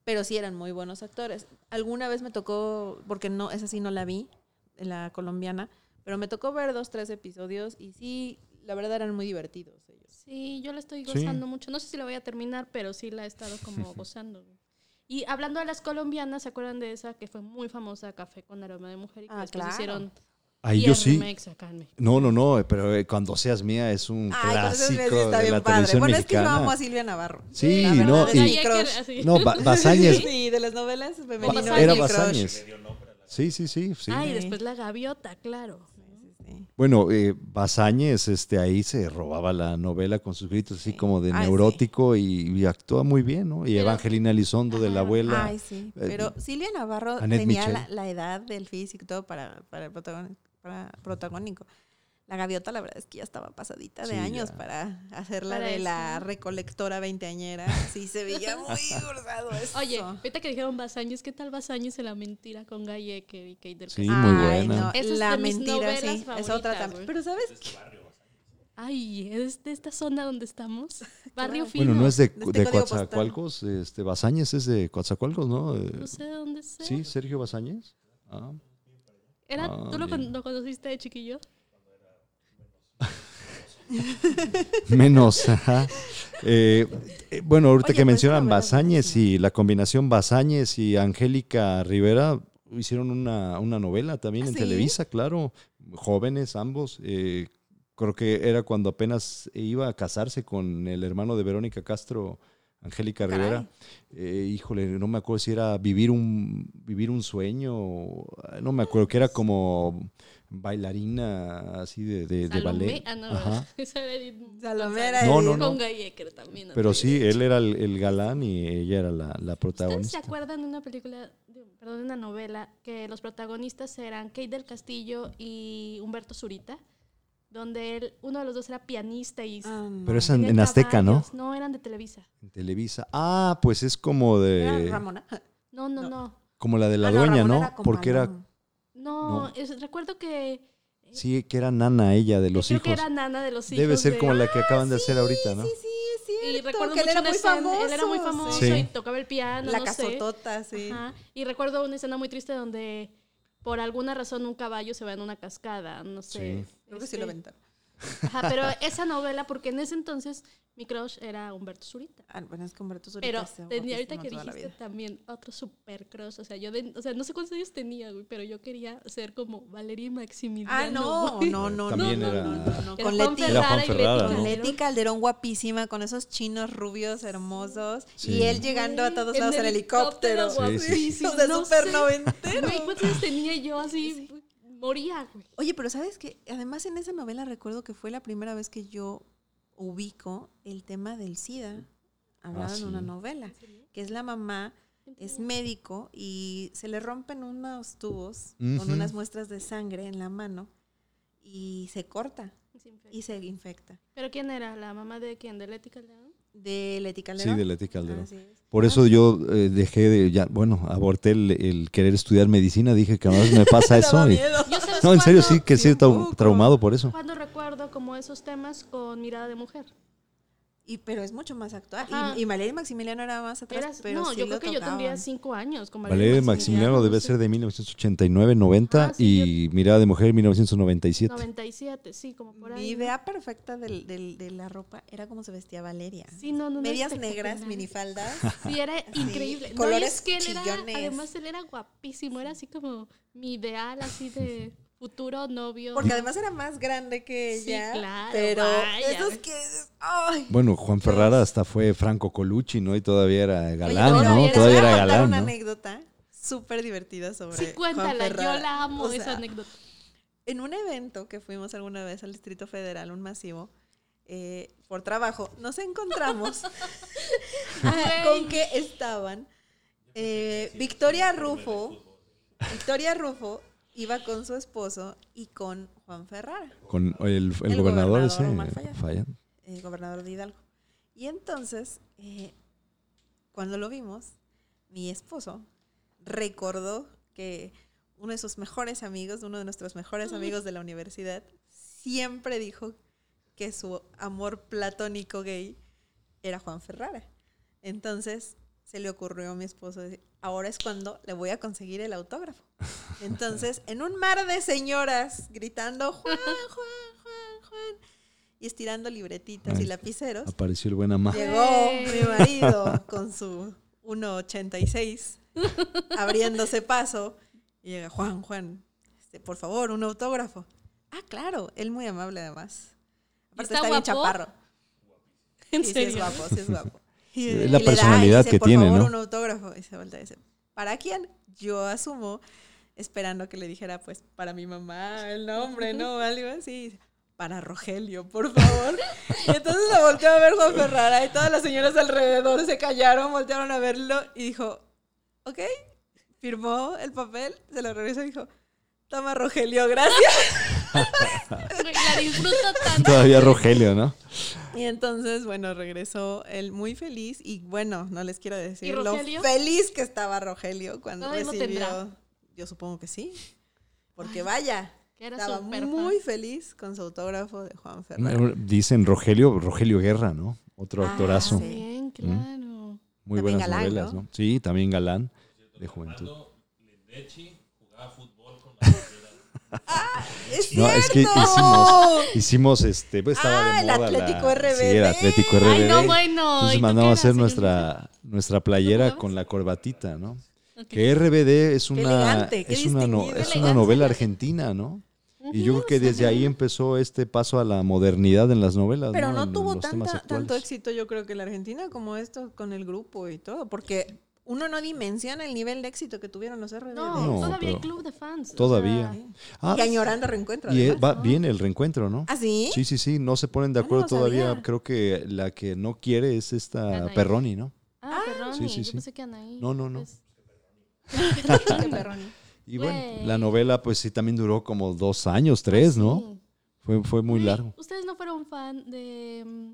pero sí eran muy buenos actores. Alguna vez me tocó, porque no, esa sí no la vi, la colombiana, pero me tocó ver dos, tres episodios y sí, la verdad eran muy divertidos ellos. Sí, yo la estoy Sí. gozando mucho. No sé si la voy a terminar, pero sí la he estado como gozando. Y hablando de las colombianas, ¿se acuerdan de esa que fue muy famosa, Café con aroma de mujer? Y que Ah, claro. hicieron Ahí 10 yo sí. No, no, no, pero eh, cuando seas mía es un Ay, clásico sí está de bien la padre. televisión Bueno, es que yo mexicana. amo a Silvia Navarro. Sí, La verdad, no, es y- mi crush. No, Ba- Bazáñez. Sí, de las novelas femeninas. Bazáñez. Era mi crush. Bazáñez. Sí, sí, sí, sí. Ah, y Sí. después la gaviota, claro. Sí. Bueno, eh, Bazáñez, este, ahí se robaba la novela con sus gritos así Sí. como de Ay, sí. neurótico y, y actúa muy bien, ¿no? Y Pero- Evangelina Elizondo de la Ajá. abuela. Ay, sí. eh, Pero Silvia Navarro Annette tenía Michel. la, la edad del físico y todo para, para el protagónico, para protagónico. La gaviota, la verdad es que ya estaba pasadita de Sí, años ya. para hacerla Para de eso. la recolectora veinteañera. Sí, se veía muy forzado eso. Oye, ahorita que dijeron Basáñez, ¿qué tal Basáñez en la mentira con Gayecker y Kate del Sí, Castillo? muy Ay, buena. no, Esa es la de mentira, sí. Es otra también. Pero, ¿sabes? Ay, ¿es de esta zona donde estamos? Barrio Fino. Bueno, no es de, este de código postal. Coatzacoalcos, este, Bazáñez es de Coatzacoalcos, ¿no? No sé de dónde sea. Sí, Sergio Bazáñez. Ah, Era, Ah, ¿Tú lo, conociste de chiquillo? menos, ajá. Eh, eh, bueno, ahorita Oye, que pero mencionan buenísima. y la combinación Bazáñez y Angélica Rivera hicieron una, una novela también ¿Ah, en sí? Televisa, claro, jóvenes ambos. eh, creo que era cuando apenas iba a casarse con el hermano de Verónica Castro, Angélica. Rivera. Eh, híjole, no me acuerdo si era vivir un, vivir un sueño, no me acuerdo, que era como bailarina así de, de, de Salomé. ballet. Ah, no, Ajá. Salomé era No, no, no. Con también. Pero sí, él era el, el galán y ella era la, la ¿Ustedes se protagonista. acuerdan de una película de perdón, una novela que los protagonistas eran Kate del Castillo y Humberto Zurita, donde él, uno de los dos era pianista y Ah, no. Pero es en, Azteca, ¿no? No, eran de Televisa. En Televisa. Ah, pues es como ¿Era de. Ramona? No, no, No. no. Como la de la Ah, dueña, ¿no? era Porque era. No, No. es- recuerdo que... Sí, que era nana ella de los creo hijos. que era nana de los hijos. Debe ser de- como la que acaban de hacer ahorita, ¿no? Sí, sí, es Y recuerdo que él era muy escena- famoso. Él era muy famoso Sí. y tocaba el piano, La no sé. casotota, sí. Ajá. Y recuerdo una escena muy triste donde por alguna razón un caballo se va en una cascada, no sé. Sí. Creo que sí Este, lo aventaron. Ajá, pero esa novela, porque en ese entonces mi crush era Humberto Zurita. Ah, bueno, es que Humberto Zurita Pero tenía ahorita que dijiste también otro super crush. O sea, yo de- o sea, no sé cuántos años tenía, güey, pero yo quería ser como Valeria Maximiliano. Ah, no, güey. no, no, También no, era- no, no, no, Con Leti, Era Juan Ferrara y Ferrara, Leti ¿no? con Calderón. Leti Calderón guapísima, con esos chinos rubios hermosos. Sí. Y él llegando a todos lados en helicóptero. helicóptero, Sí, sí. O sea, sé. noventero. Güey, ¿cuántos años tenía yo así? Moría, güey. Oye, pero ¿sabes qué? Además en esa novela recuerdo que fue la primera vez que yo ubico el tema del SIDA hablado en una sí. novela, que es la mamá, es médico y se le rompen unos tubos con unas muestras de sangre en la mano y se corta y se infecta. ¿Pero quién era? ¿La mamá de quién? ¿De Leti Calderón? De Leti Sí, Calderón. de Leti Calderón. Así es. Por eso yo eh, dejé de, ya, bueno, aborté el, el querer estudiar medicina, dije que a veces me pasa Me eso. y- miedo. Yo, ¿sabes no, en serio, sí, que sí, trau- traumado por eso. Cuando recuerdo como esos temas con mirada de mujer. Y, pero es mucho más actual. Y, y Valeria y Maximiliano era más atrás, Eras- pero no, sí yo lo creo que yo tendría cinco años. Con Valeria Maximiliano debe no sé, ser de 1989-90 Ah, sí, y Mirada de Mujer 1997. 97, sí, como por ahí. Mi idea perfecta del, del- de la ropa era como se vestía Valeria. Sí, no, no, Medias negras, minifaldas. Sí, era increíble. No, y colores es que él era, además él era guapísimo, era así como mi ideal, así de futuro novio. Porque además era más grande que Sí, ella. claro, Pero vaya. esos que. ¡Ay! Bueno, Juan Ferrara hasta fue Franco Colucci, ¿no? Y todavía era galán, Oye, ¿no? todavía era a contar galán, una ¿no? anécdota súper divertida sobre. sí, Juan cuéntala, yo la amo O esa anécdota. En un evento que fuimos alguna vez al Distrito Federal, un masivo, eh, por trabajo, nos encontramos con que estaban eh, Victoria Rufo. Victoria Rufo iba con su esposo y con Juan Ferrara, Con el, el El gobernador gobernador ese, eh, gobernador de Hidalgo. Y entonces, eh, cuando lo vimos, mi esposo recordó que uno de sus mejores amigos, uno de nuestros mejores amigos de la universidad, siempre dijo que su amor platónico gay era Juan Ferrara. Entonces se le ocurrió a mi esposo decir, ahora es cuando le voy a conseguir el autógrafo. Entonces, en un mar de señoras gritando, Juan, Juan, Juan, Juan, y estirando libretitas y lapiceros, Apareció el buen ama. Llegó mi marido con su 1.86 abriéndose paso y llega Juan, Juan, este, por favor, un autógrafo. Ah, claro, él muy amable además. Aparte ¿Está está, bien chaparro. ¿En Sí, sí es guapo, sí es guapo. Y, Es y la da, personalidad y dice, que por tiene, favor, ¿no? un autógrafo. Y se voltea y dice, ¿para quién? Yo asumo, esperando que le dijera, pues, para mi mamá, el nombre, ¿no? Algo así. Para Rogelio, por favor. Y entonces se volteó a ver Juan Ferrara y todas las señoras alrededor se callaron, voltearon a verlo y dijo, ok, firmó el papel, se lo regresó y dijo, toma Rogelio, gracias. La disfruto tanto. Todavía Rogelio, ¿no? Y entonces, bueno, regresó él muy feliz y bueno, no les quiero decir ¿Y lo feliz que estaba Rogelio cuando recibió. Yo supongo que sí, porque vaya, Que era estaba fan. muy feliz con su autógrafo de Juan Ferrara. Dicen Rogelio, Rogelio Guerra, ¿no? Otro Ah, actorazo. sí. Bien, claro. Muy También buenas galán, novelas, ¿no? ¿no? Sí, también galán de juventud. Jugaba fútbol bandera. ¡Es No, es que hicimos, hicimos este, pues estaba Ah, de el moda Atlético la, RBD. Sí, el Atlético RBD. Ay, no, bueno. Entonces ¿y tú mandamos a hacer nuestra, nuestra playera con la corbatita, ¿no? Que RBD es una, elegante, es una, no- es una novela argentina, ¿no? Y yo creo que desde ahí empezó este paso a la modernidad en las novelas. Pero no tuvo tanta, tanto éxito, yo creo que la Argentina, como esto con el grupo y todo, porque uno no dimensiona el nivel de éxito que tuvieron los RBD. No, No, todavía hay club de fans. o Todavía. sea, Ah, y añorando reencuentro. y eh, además, va, ¿no? viene el reencuentro, ¿no? ¿Ah, sí? Sí, sí, sí, no se ponen de Ah, no acuerdo todavía. sabía. Creo que la que no quiere es esta Anaí. Perroni, ¿no? Ah, Perroni. Sí, sí, Yo sí. pensé que Anaí. No, no, no. Pues. Y bueno, la novela pues sí también duró como dos años, tres, ¿no? Sí. Fue, fue muy largo. ¿Ustedes no fueron fan de mm,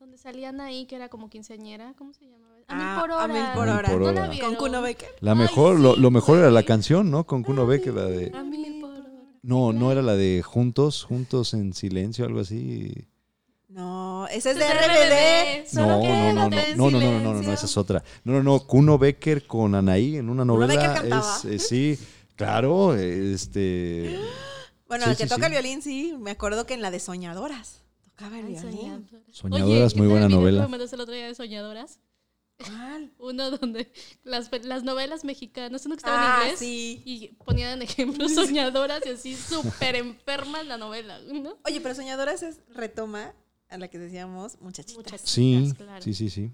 donde salían ahí que era como quinceañera? ¿Cómo se llamaba? A mil Ah, por A hora. Mil por A Mil hora. por ¿No hora. la? Con Kuno Becker. La Ay, mejor, sí, lo, lo mejor era la canción, ¿no? Con Kuno Beck, la de... A mil por hora. No, no era la de Juntos, Juntos en Silencio, algo así. No, ese es de RBD. No, no, no, no, no, no, no, no, no, no, silencio. esa es otra. No, no, no, Kuno Becker con Anaí en una ¿Kuno novela. Becker cantaba? Es, eh, sí, claro, este... Bueno, Sí, el que sí, toca sí. el violín, sí. Me acuerdo que en la de Soñadoras tocaba el Ay, violín. soñadoras. Oye, muy ¿qué tal buena novela. me el otro día de Soñadoras? ¿Cuál? Uno donde las, las novelas mexicanas, uno que estaba Ah, en inglés sí. y ponían ejemplos soñadoras y así súper enfermas la novela, ¿no? Oye, pero Soñadoras es retoma a la que decíamos muchachitas. Muchachitas. Sí, claro. sí, sí, sí.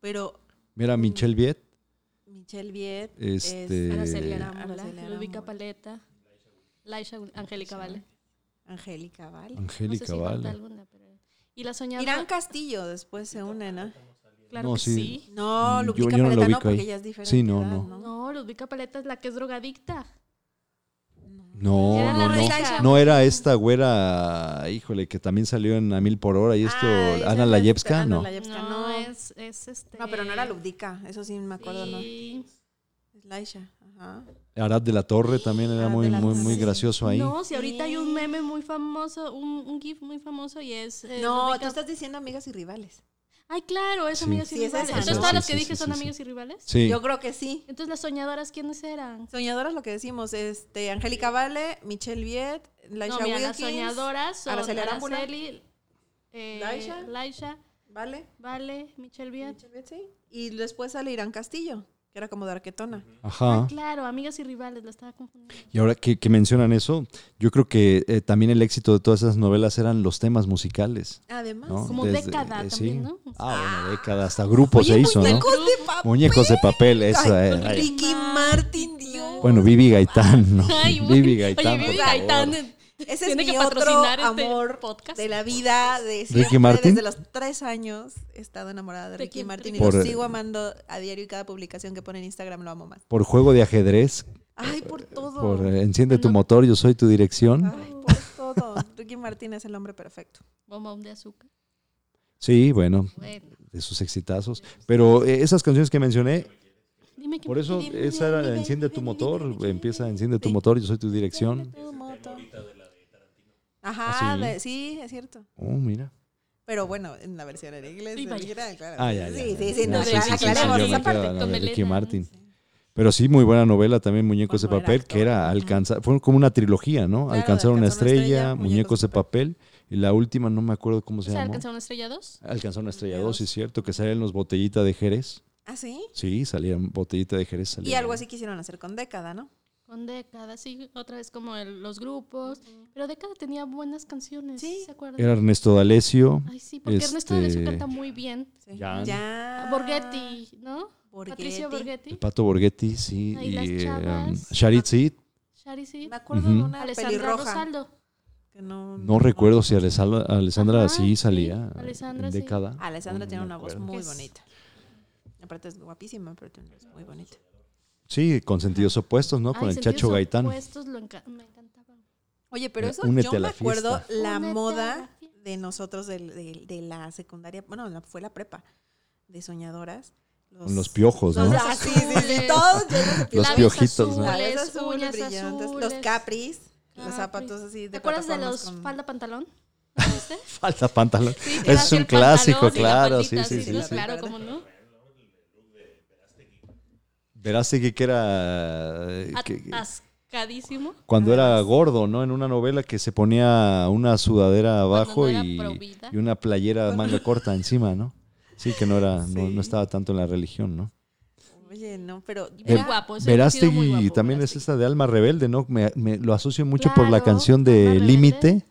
Pero Mira, Michelle Viet, Michelle Viet Este- es Araceli Arámbula, Arámbula. Paleta, Laisha Angélica Vale. Angélica, ¿vale? Angélica no sé si falta Vale. alguna, pero... Y la soñadora... Irán Castillo después se une, ¿no? Claro No, que sí. sí. No, Mm, Lupita yo- no Paleta no, porque ahí. ella es diferente. Sí, no, edad, no. No, Paleta es la que es drogadicta. No, Era no, no. No era esta güera, híjole, que también salió en A Mil por Hora y esto, Ah, Ana Layevska, Ana no. Layevska, no, no. es, es este... No, pero no era Lubdica, eso sí me acuerdo, ¿no? Sí. Es Laisha, ajá. Arad de la Torre también era Arad muy, la muy, muy gracioso ahí. No, si ahorita hay un meme muy famoso, un, un GIF muy famoso y es. eh, No, tú estás diciendo amigas y rivales. Ay, claro, es Sí. amigas y Sí, es rivales. esa. Entonces, todas sí, las que sí, dije sí, son sí, amigas y rivales. Sí. Yo creo que sí. Entonces, las soñadoras, ¿quiénes eran? Soñadoras lo que decimos, este, Angélica Vale, Michelle Viet, Laisha no, mira, Wilkins. las soñadoras son Araceli. Araceli, eh, Laisha. Laisha, Vale, Vale, Michelle Viet. Michelle Viet, sí. Y después sale Irán Castillo, que era como de arquetona. Ajá. Ah, claro, amigas y rivales, la estaba confundiendo. Y ahora que, que mencionan eso, yo creo que eh, también el éxito de todas esas novelas eran los temas musicales. Además. ¿no? Como Desde- década eh, también, sí. ¿no? Ah, bueno, década, hasta grupos se hizo, ¿no? muñecos de papel. Muñecos de papel, esa. Eh. Ricky Martin, Dios. Bueno, Vivi Gaitán, ¿no? Ay. Vivi Gaitán. Oye, Vivi por favor. Gaitán. Ese es mi que otro patrocinar este amor podcast. de la vida de siempre. Martin? Desde los tres años he estado enamorada de ¿De Ricky quién? Martin y Por- lo sigo amando a diario y cada publicación que pone en Instagram lo amo más. Por juego de ajedrez, Ay, por todo. por eh, enciende tu No. motor, yo soy tu dirección. Ay, por todo. Ricky Martin es el hombre perfecto. Bombón de azúcar. Sí, bueno, Bueno, de sus exitazos. Pero eh, esas canciones que mencioné, dime que por eso esa era Enciende tu motor, empieza. Enciende tu motor, yo soy tu dirección. Tu moto. ¿Ah, Ajá, sí? de- sí, es cierto. Oh, mira. Pero bueno, en la versión en inglés. Sí, vaya. original, claro. Ah, ya, ya. Sí, sí, sí, no, sí, acla- sí, sí, sí, aclaremos esa parte. Ricky. Martin. Pero sí, muy buena novela también, Muñecos de Bueno, Papel, actor. que era alcanzar, fue como una trilogía, ¿no? Claro, alcanzar una estrella, estrella, Muñecos de papel, y la última no me acuerdo cómo ¿O se sea, llamó. alcanzar una estrella 2? Alcanzar una estrella Estrella 2, sí es cierto, que salían los botellita de Jerez. ¿Ah, sí? Sí, salían botellita de Jerez. Y algo así quisieron hacer con década, ¿no? Con décadas, sí, otra vez como el- los grupos. Pero década tenía buenas canciones, Sí. ¿se acuerdan? Era Ernesto D'Alessio. Ay, sí, porque Ernesto D'Alessio este- canta muy bien. Sí. Jan. Ya. Borghetti, ¿no? Borghetti. Patricio Borghetti. El Pato Borghetti, sí. Ahí las y chavas. um, Sharit Seed. Shari, sí. Me acuerdo Ujú. de una Alessandra pelirroja. Rosaldo. Que no, No recuerdo si Alessandra, Alessandra Ajá, sí sí, salía Alessandra en sí. década. Alessandra No tiene una voz muy bonita. Aparte es guapísima, pero tiene una voz muy bonita. Sí, con sentidos opuestos, ¿no? Con el Chacho Gaitán. Opuestos, lo enca- me encantaba. Oye, pero Eh, eso únete yo a me la acuerdo fiesta. la Únete moda la de nosotros de, de la secundaria, bueno, la- fue la prepa, de soñadoras. Con los piojos, los- ¿no? sí, sí, sí, todos llenos de Los. Labios piojitos, ¿no? Azules, azules, los capris, los zapatos así de ¿Te acuerdas de los con- falda pantalón? ¿Viste? Falta pantalón. Es un clásico, claro, sí, sí, sí. Claro, cómo no. Verástegui que era... eh, que- Atascadísimo. cuando era gordo, ¿no? En una novela que se ponía una sudadera abajo no y, y una playera manga corta encima, ¿no? Sí, que no era, no, Sí. no estaba tanto en la religión, ¿no? Oye, no, pero Muy era- guapo. sido muy Verástegui guapo, también es Verástegui. esta de Alma Rebelde, ¿no? Me, me lo asocio mucho por la Claro, canción de. Límite.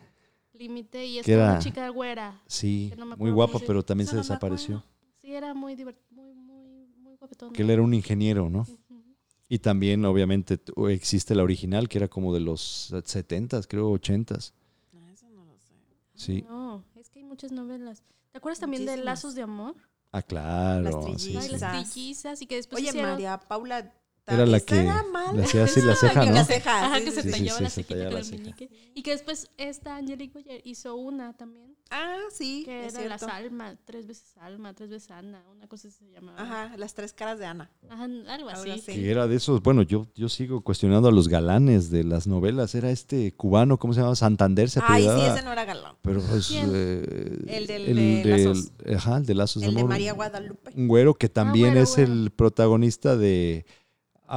Límite y que esta era- una chica güera. Sí, Que no muy guapa, pero también se no desapareció. Sí, era muy divertido, Que él era un ingeniero, ¿no? Y también, obviamente, existe la original, que era como de los 70s, creo, 80s. No, eso no lo sé. Sí. No, es que hay muchas novelas. ¿Te acuerdas también de. Lazos de Amor? Ah, claro. Las sí, trillizas. Sí. las trillizas y que después Oye, hicieron- María Paula Era la que le hacía así la ceja, ¿no? La ceja, Ajá, que se sí. tallaba sí, la tallaba con la el ceja. meñique. Y que después esta Angelique Boyer hizo una también. Ah, sí, Que es era la cierto. Salma, tres veces Alma, tres veces Ana, una cosa así se llamaba. Ajá, las tres caras de Ana. Ajá, algo así. Que era de esos, bueno, yo, yo sigo cuestionando a los galanes de las novelas. Era este cubano, ¿cómo se llama? Santander se Ay, sí, ese no era galán. Pero pues, eh, El del de Lazos. Ajá, el de Lazos de El de Amor. María Guadalupe. Un güero que también güero, es el protagonista de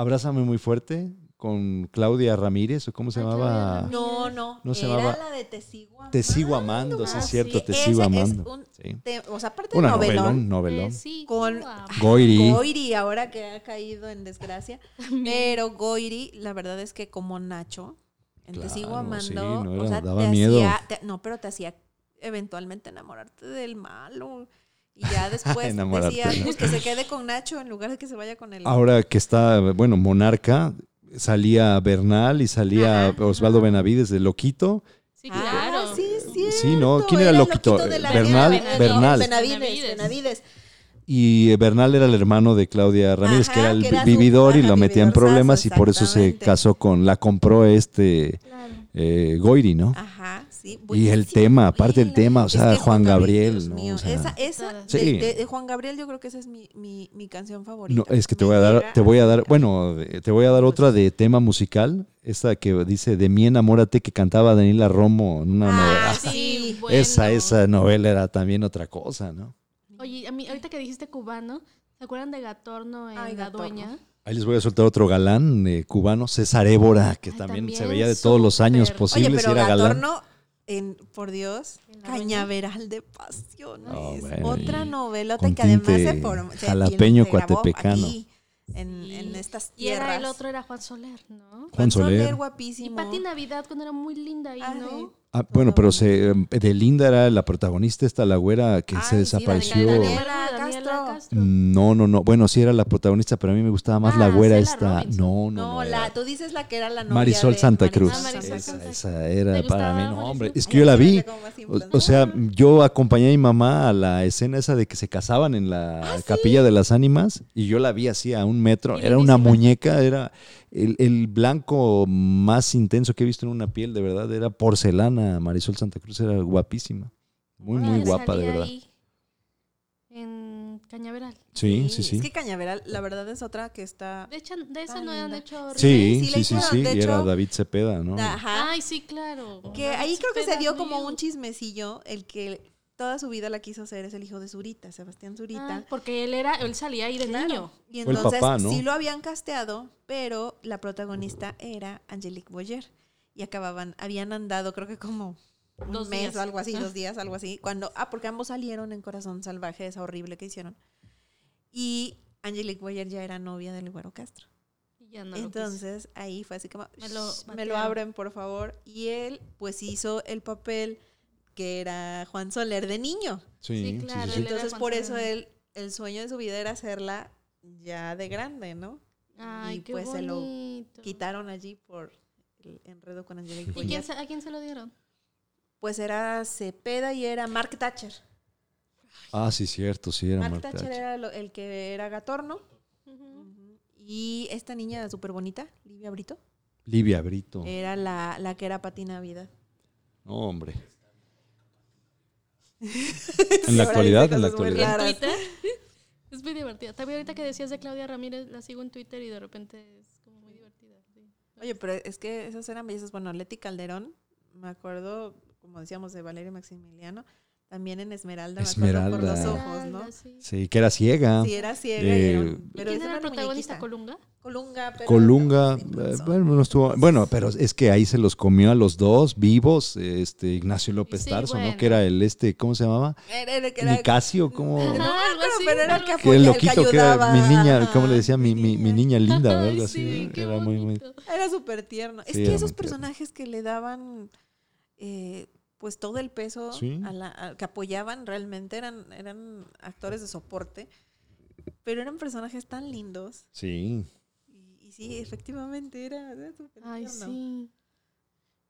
Abrázame muy fuerte con Claudia Ramírez, o cómo se Ah, llamaba. No, no. No se era llamaba- la de Te sigo amando. Te sigo amando, sí Ah, es cierto, sí. te sigo es amando. un Sí. te- o sea, aparte de Una novelón, novelón, novelón. Eh, sí, Con-. Goiri. Goiri, ahora que ha caído en desgracia. Pero Goiri, la verdad es que como Nacho, en Te sigo amando, sí, no o sea, daba te miedo. hacía- te- no, pero te hacía eventualmente enamorarte del malo. Y ya después decía, pues que se quede con Nacho en lugar de que se vaya con el Ahora que está, bueno, Monarca, salía Bernal y salía Ajá, Osvaldo. Benavides de Loquito. Sí, Ah, claro. sí, es cierto. Sí, ¿no? ¿Quién era el Loquito? de la Bernal, nieve, Bernal. Benavides, Benavides. Benavides. Y eh, Bernal era el hermano de Claudia Ramírez, que Ajá, era el que era su- vividor y ajá, lo metía en problemas y por eso se casó con, la compró este Claro. eh, Goiri, ¿no? Ajá, sí. Y el tema, aparte el tema, o Es sea, que Juan Gabriel, Dios ¿no? mío, O sea, esa, esa Sí. de, de- de Juan Gabriel yo creo que esa es mi, mi, mi canción favorita. No, es que te Me voy a dar, te voy a dar, bueno, te voy a dar otra de tema musical, esta que dice de mí enamórate que cantaba Daniela Romo en una Ah, novela. sí, bueno. Esa, esa novela era también otra cosa, ¿no? Oye, a mí, ahorita que dijiste cubano, ¿se acuerdan de Gatorno en Ay, La Gatorno. Dueña? Ahí les voy a soltar otro galán eh, cubano, César Évora, que Ay, también, se veía de todos los años posibles Oye, y pero era galán. En, por Dios. Cañaveral de Pasiones. No, bueno, Otra y novela que además se, tinte form- se- jalapeño se grabó coatepecano. aquí, en, en estas Y era tierras. el otro era Juan Soler, ¿no? Juan Soler. Y guapísimo. Pati Navidad cuando era muy linda ahí, Ay. ¿no? Ah, bueno, pero se, eh, de Linda era la protagonista, esta la güera que se sí, desapareció. Daniela Daniela Castro. No, no, no. Bueno, sí era la protagonista, pero a mí me gustaba más la Ah, güera esta. No, no, No, no. la, tú dices la que era la novia Marisol de Santa Marisol Cruz. Ah, Marisol esa, Santa esa ¿Te era para mí. No, hombre, es que yo la vi. O, o sea, yo acompañé a mi mamá a la escena esa de que se casaban en la Ah, capilla de las ánimas y yo la vi así a un metro. Y Era una muñeca, era el, el blanco más intenso que he visto en una piel, de verdad. Era porcelana. Marisol Santa Cruz era guapísima. Muy, muy guapa, de verdad. ahí En Cañaveral. Sí, sí, sí. Es que Cañaveral, la verdad es otra que está. De hecho, de esa no han hecho Sí, sí, sí, sí, y era David Cepeda, ¿no? Ajá. Ay, sí, claro. que David ahí creo que se dio como un chismecillo. El que toda su vida la quiso hacer es el hijo de Zurita, Sebastián Zurita. Ah, porque él era, él salía ahí de Claro. niño. Y entonces papá, ¿no? sí lo habían casteado, pero la protagonista era Angelique Boyer. Y acababan, habían andado creo que como un Dos mes días. o algo así, dos días, algo así. Cuando, ah, porque ambos salieron en Corazón Salvaje, esa horrible que hicieron. Y Angelique Boyer ya era novia del Güero Castro. Y ya no lo. Entonces ahí fue así como, Me lo "Shh, me lo batearon". abren por favor. Y él pues hizo el papel que era Juan Soler de niño. Sí, claro, era Entonces por eso él, el sueño de su vida era hacerla ya de grande, ¿no? Ay, y qué pues se lo bonito. Quitaron allí por el enredo con Angelique ¿Y Boyer. quién se- a quién se lo dieron? Pues era Cepeda y era Mark Thatcher. Ah, sí, cierto, sí, era Mark Mark Thatcher Thatcher. era lo- el que era Gatorno. Y esta niña súper bonita, Livia Brito, Livia Brito. era la, la que era Pati Navidad. No, hombre. En la actualidad, en la actualidad. ¿En Raras. Twitter? Es muy divertida. También ahorita que decías de Claudia Ramírez, la sigo en Twitter y de repente es como muy divertida. sí. Oye, pero es que esas eran bellezas. Bueno, Leti Calderón, me acuerdo, como decíamos, de Valerio Maximiliano, también en Esmeralda, me acuerdo por los Esmeralda. ojos, ¿no? Esmeralda, sí. Sí, que era ciega. Sí, era ciega. Eh, y era- ¿Y pero quién era el una protagonista? ¿Colunga? Colunga. pero Colunga, no, eh, bueno, no estuvo, bueno, pero es que ahí se los comió a los dos vivos, este Ignacio López Sí, Tarso, ¿no? bueno. Que era el este, ¿cómo se llamaba? Era, era, que era- Nicasio, ¿cómo? No, algo pero, así, pero era el que. Que el apoyaba, el loquito que era ayudaba. mi niña, ¿cómo le decía? Mi, mi, mi niña linda, Ay, ¿verdad? sí, Así, qué era muy, muy... Era súper tierno. es que esos muy tierno. personajes que le daban eh, pues todo el peso, Sí. a la, a- que apoyaban realmente, eran, eran actores de soporte, pero eran personajes tan lindos. Sí. Y, y sí, efectivamente, era, Ay, tierno. sí.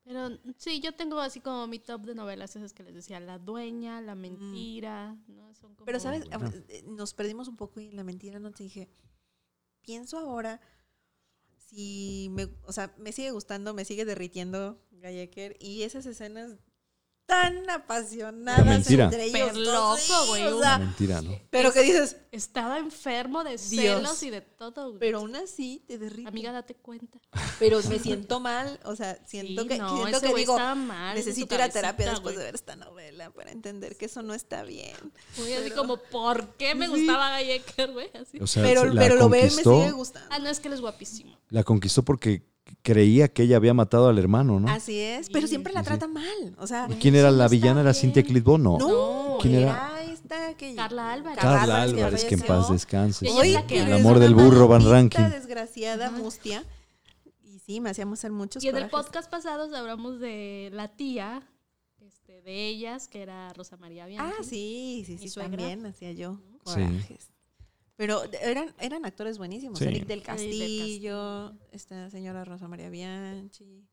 Pero sí, yo tengo así como mi top de novelas, esas que les decía, La Dueña, La Mentira, ¿no? Son como... Pero, ¿sabes? Bueno. Eh, Nos perdimos un poco y en la mentira no te dije. Pienso ahora, sí me, o sea, me sigue gustando, me sigue derritiendo Gallecker y esas escenas tan apasionadas mentira. entre ellos sí, loco, güey, o un- sea, Mentira, ¿no? pero que dices, Estaba enfermo de Dios. celos y de todo. güey. pero aún así te derrite. Amiga, date cuenta. pero me siento mal, o sea, siento Sí, que, no, siento ese que digo, mal, necesito ir a terapia después güey. de ver esta novela para entender que eso no está bien. Güey, así Pero- como, ¿por qué me Sí. gustaba Gallecker, güey? Así. O sea, pero pero lo ve, me conquistó, sigue gustando. Ah, no, es que él es guapísimo. la conquistó porque creía que ella había matado al hermano, ¿no? Así es, pero siempre la trata mal. O sea, ¿Y quién era la villana? ¿Era. Cintia Clitbo? No. No, ¿Quién era? era esta que Carla Álvarez. Carla Álvarez, Álvarez, que en paz descanse. Que El amor del burro Van Ranking. desgraciada, mustia. Y sí, me hacíamos hacer muchos Y en el corajes. podcast pasado hablamos de la tía este, de ellas, que era Rosa María Bianchi. Ah, sí, sí, sí, también hacía yo Sí. Pero eran, eran actores buenísimos. Sí. Eric del del Castillo, esta señora Rosa María Bianchi.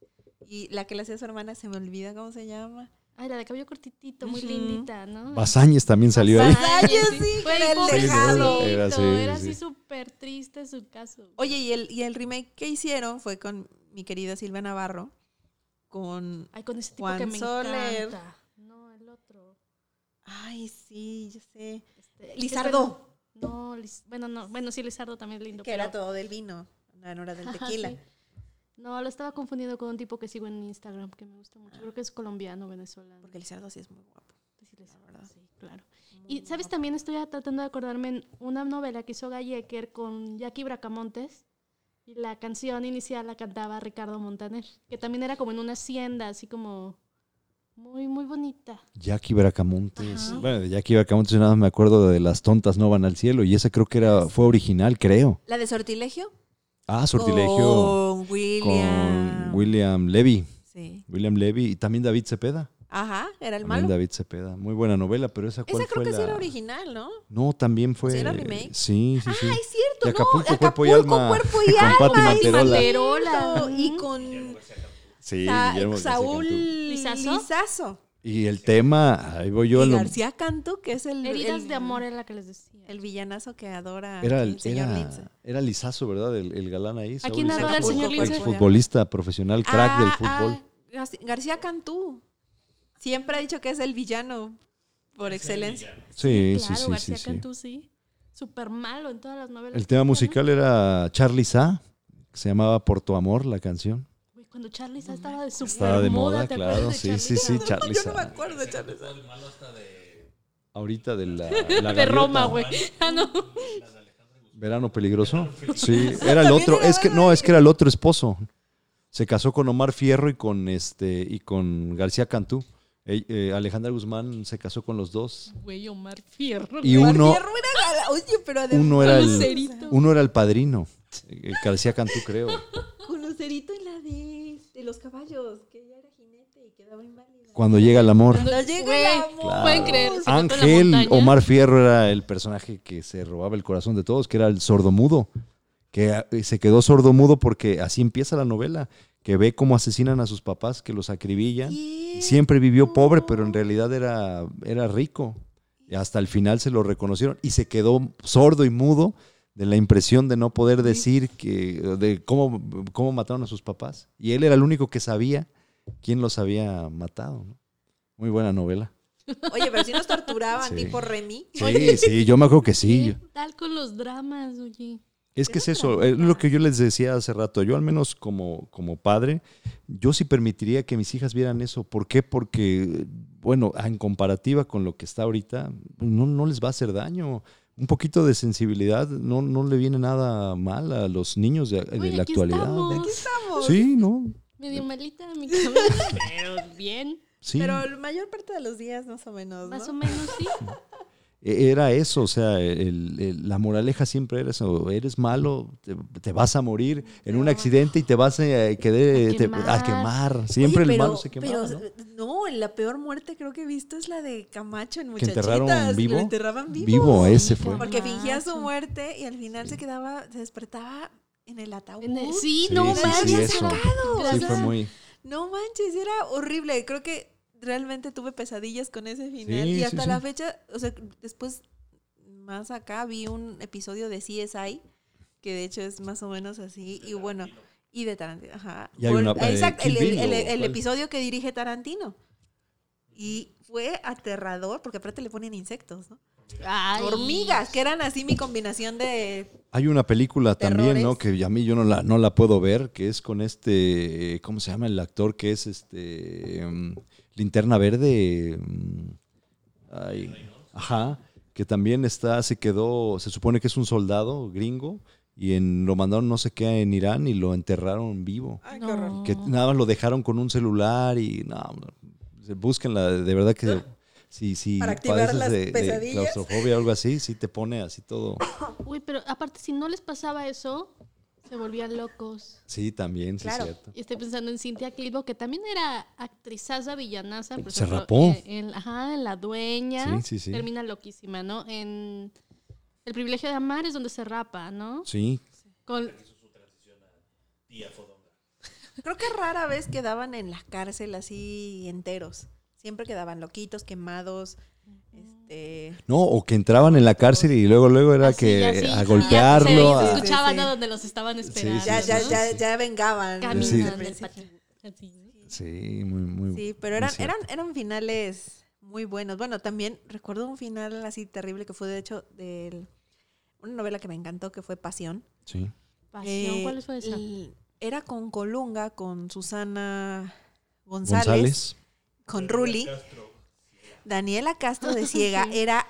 Y la que le hacía a su hermana, se me olvida cómo se llama. Ay, la de cabello cortitito, muy Ujú. lindita, ¿no? Basáñez también salió ahí. Basáñez, sí, era el dejado. Era, sí, Era sí. así súper triste su caso. Oye, y el, y el remake que hicieron fue con mi querida Silvia Navarro, con... Ay, con ese tipo Juan que me Soler. encanta. No, el otro. Ay, sí, yo sé. Este, Lizardo. No, Liz- bueno, no. Bueno, sí, Lizardo también es lindo. Que pero- era todo del vino, no era del tequila. sí. No, lo estaba confundiendo con un tipo que sigo en Instagram que me gusta mucho. Creo que es colombiano, venezolano. Porque Lizardo sí es muy guapo. Sí, la verdad. sí, claro. Y, ¿sabes? También estoy tratando de acordarme en una novela que hizo Gallecker con Jackie Bracamontes. Y la canción inicial la cantaba Ricardo Montaner. Que también era como en una hacienda, así como muy, muy bonita. Jackie Bracamontes. Ajá. Bueno, de Jackie Bracamontes nada más me acuerdo de Las tontas no van al cielo y esa creo que era fue original, creo. ¿La de Sortilegio? Ah, Sortilegio Con William. con William Levy. Sí. William Levy y también David Cepeda. Ajá, era el También malo. David Cepeda. Muy buena novela, pero esa cuál Esa creo fue que la... sí era original, ¿no? No, también fue ¿Sí era remake? Sí, sí, sí. Ah, es cierto, De Acapulco, ¿no? Cuerpo y Acapulco, Alma, Cuerpo y con Alma. Manterola. cierto. Y con Sí, Sa- Guillermo García Saúl. ¿Lizazo? Lizazo. Y el tema, ahí voy yo y lo- García Cantú, que es el, Heridas el- de amor era la que les decía. el villanazo que adora Era, el el, señor era, Lince. era Lizazo, ¿verdad? El, el galán ahí. Saúl quién adora el señor Lince? Exfutbolista profesional, crack Ah, del fútbol. ah, Garci- García Cantú. Siempre ha dicho que es el villano por excelencia. Sí, sí, claro, sí, sí, García sí. Cantú, sí. Súper malo en todas las novelas. El tema musical era Charlie Sa, que se llamaba Por tu amor, la canción. Cuando Charlie estaba de súper Estaba de moda, ¿te claro. de Sí, Charlie sí, sí, Charlie Yo no me acuerdo de. Todo el malo hasta de. Ahorita de la, la De. Roma, güey. Ah, no. Verano peligroso. Sí, era el otro. Es que no, es que era el otro esposo. Se casó con Omar Fierro y con este y con García Cantú. Eh, eh, Alejandra Guzmán se casó con los dos. Güey, Omar Fierro. Y uno, Fierro era Oye, pero además. uno era el, uno era el padrino. eh, García Cantú, creo. Con Lucerito y la de, los caballos, que ella era jinete y quedaba inválida. Cuando llega el amor. Cuando llega Güey, el amor. Claro. Pueden creer, se mató en la Ángel montaña. Omar Fierro era el personaje que se robaba el corazón de todos, que era el sordomudo, que eh, se quedó sordomudo porque así empieza la novela, que ve cómo asesinan a sus papás, que los acribillan. Siempre vivió pobre, pero en realidad era, era rico. Y hasta el final se lo reconocieron y se quedó sordo y mudo de la impresión de no poder decir que de cómo, cómo mataron a sus papás. Y él era el único que sabía quién los había matado. ¿no? Muy buena novela. Oye, pero si nos torturaban, Sí. tipo Remy. Sí, sí, yo me acuerdo que sí. ¿Qué tal con los dramas, oye? Es que es Es eso, es lo que yo les decía hace rato. Yo al menos como, como padre, yo sí permitiría que mis hijas vieran eso. ¿Por qué? Porque, bueno, en comparativa con lo que está ahorita, no, no les va a hacer daño. Un poquito de sensibilidad no, no le viene nada mal a los niños de, de Uy, la aquí actualidad. estamos. Aquí estamos. Sí, ¿no? Medio malita mi cabeza, pero bien. Sí. Pero la mayor parte de los días, más o menos. Más ¿no? o menos, sí. E- Era eso, o sea, el- el- la moraleja siempre era eso, eres malo, te, te vas a morir en un accidente y te vas a, eh, quedar- A te- a quemar. Siempre Oye, el malo se quemaba, pero, ¿no? ¿no? la peor muerte creo que he visto es la de Camacho en Que Muchachitas. enterraron vivo. Lo enterraban vivo. Vivo, ese fue. Porque fingía su muerte y al final se quedaba, se despertaba en el ataúd. En el- sí, Sí, no sí, eso. complicado. Sí, fue muy... No manches, era horrible. Creo que realmente tuve pesadillas con ese final. Sí, y hasta sí. la fecha, o sea, después, más acá, vi un episodio de CSI que de hecho es más o menos así. Y bueno, y de Tarantino. Ajá. Y hay una, Exacto, el, el- episodio que dirige Tarantino. Y fue aterrador, porque aparte le ponen insectos, ¿no? Ay. Hormigas, que eran así mi combinación de... Hay una película también, ¿no? Que a mí yo no la, no la puedo ver, que es con este, ¿cómo se llama el actor? Que es este, Linterna Verde. mm, ay, ajá, que también está, se quedó, se supone que es un soldado gringo y en, lo mandaron no sé qué en Irán y lo enterraron vivo. Ay, No. Que nada más lo dejaron con un celular y no, no, búsquenla, de verdad que si, si Para activar padeces las de, de claustrofobia o algo así, sí te pone así todo. Uy, pero aparte, si no les pasaba eso, se volvían locos. Sí, también, sí Claro. es cierto. Y estoy pensando en Cintia Clitbo, que también era actrizaza villanaza. por Se ejemplo, rapó. En, ajá, en La Dueña. Sí, sí, sí. Termina loquísima, ¿no? En El privilegio de amar es donde se rapa, ¿no? Sí, Con. Creo que rara vez quedaban en la cárcel así enteros. Siempre quedaban loquitos, quemados. Este, no, o que entraban en la cárcel y luego luego era así, que así, a golpearlo. ya a- Se, Sí, escuchaba, sí. ¿no? Donde los estaban esperando. ya, sí, ya, sí, ya, ya vengaban. Sí, muy, muy. Sí, pero eran, eran, eran finales muy buenos. Bueno, también recuerdo un final así terrible que fue de hecho de una novela que me encantó que fue Pasión. Sí. Pasión, Eh, ¿cuál fue esa? l- Era con Colunga, con Susana González, González. con Ruli. Daniela Castro de Ciega Sí. era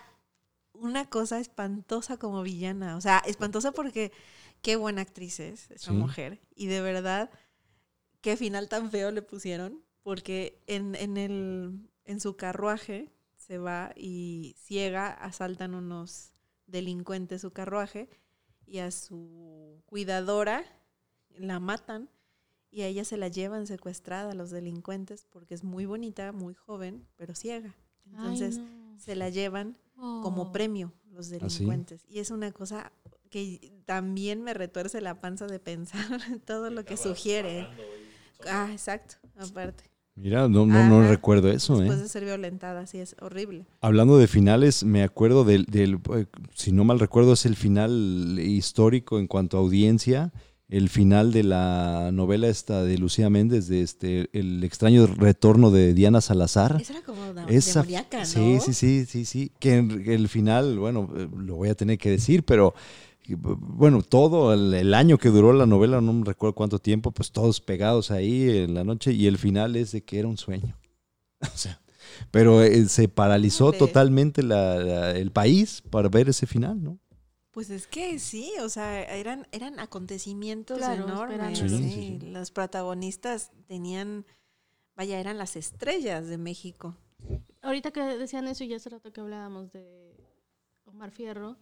una cosa espantosa como villana. O sea, espantosa porque qué buena actriz es esa Sí. mujer. Y de verdad, qué final tan feo le pusieron. Porque en, en, el, en su carruaje se va y ciega, asaltan unos delincuentes su carruaje y a su cuidadora la matan y a ella se la llevan secuestrada los delincuentes porque es muy bonita, muy joven, pero ciega. Entonces Ay, no. se la llevan como Oh. premio los sí? delincuentes. Y es una cosa que también me retuerce la panza de pensar en todo lo que sugiere. Ah, exacto, aparte. Mira, no, no, no Ajá. recuerdo eso, Después ¿eh? de ser violentada, sí, es horrible. Hablando de finales, me acuerdo del, del, eh, si no mal recuerdo, es el final histórico en cuanto a audiencia, el final de la novela esta de Lucía Méndez, de este, el extraño retorno de Diana Salazar. Esa era como Esa- demoníaca, ¿no? Sí, sí, sí, sí, sí. Que en- el final, bueno, eh, lo voy a tener que decir, pero bueno, todo el, el año que duró la novela, no me recuerdo cuánto tiempo, pues todos pegados ahí en la noche y el final es de que era un sueño. O sea, pero eh, se paralizó totalmente la- la- el país para ver ese final, ¿no? Pues es que sí, o sea, eran, eran acontecimientos Claro, enormes. Sí, sí. sí, sí. Los protagonistas tenían, vaya, eran las estrellas de México. Ahorita que decían eso y ya hace rato que hablábamos de Omar Fierro,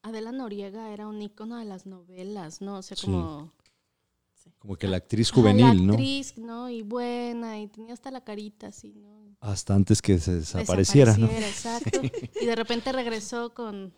Adela Noriega era un icono de las novelas, ¿no? O sea, Sí. como... Como que la actriz Ajá, la juvenil, ¿no? actriz, ¿no? Y buena, y tenía hasta la carita así, ¿no? Hasta antes que se desapareciera, ¿no? Desapareciera, exacto. Y de repente regresó con...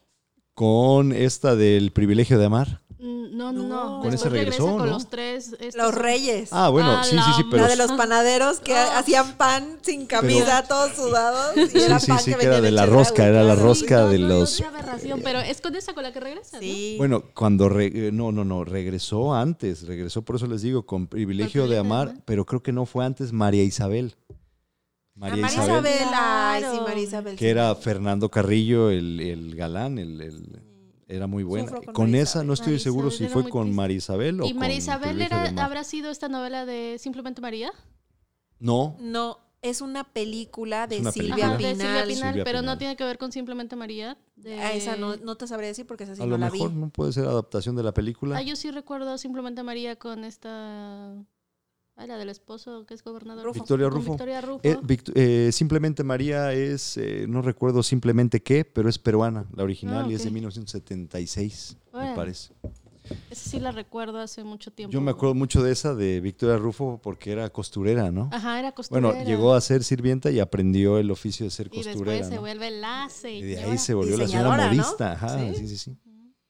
Con esta del privilegio de amar. Mm, No, no, No. no. Con ese regresó, con ¿no? los tres... estos- Los reyes. Ah, bueno, Ah, sí, sí, sí, la pero la de los panaderos que Ah. hacían pan sin camisa, todos sudados. Y Sí, era sí, pan sí, que que era de la rosca, era la rosca no, de no, los- No, qué aberración, pero es con esa con la que regresa, ¿no? Sí. Bueno, cuando re- eh, no, no, no, regresó antes, regresó por eso les digo, con privilegio de Amar. pero creo que no fue antes María Isabel. Ah, María María Isabel, Isabel, ay, sí. María Isabel. que sí. era Fernando Carrillo, el, el galán, el, el- era muy buena. Sufro con Con, María esa Isabel. no estoy María seguro Isabel si fue con. María Isabel o ¿Y María Isabel de era, habrá sido esta novela de Simplemente María? No, No, es una película de una Silvia Ajá, película. de Silvia Pinal. Pinal, Silvia pero no tiene que ver con Simplemente María. De... A esa no, no te sabría decir porque esa sí a no lo la mejor vi. no puede ser adaptación de la película. Ah, yo sí recuerdo Simplemente María con esta... Ah, la del esposo que es gobernador. Rufo. Victoria Rufo. Victoria Rufo. Eh, Vict- eh, simplemente María es, eh, no recuerdo simplemente qué, pero es peruana, la original, Ah, y es de ok. 1976, me Órale. parece. Esa sí la recuerdo hace mucho tiempo. Yo me acuerdo mucho de esa de Victoria Rufo porque era costurera, ¿no? Ajá, era costurera. Bueno, llegó a ser sirvienta y aprendió el oficio de ser Y costurera. después se ¿no? vuelve la Y de señora. ahí se volvió la señora modista. Ajá, Sí. sí, sí, sí.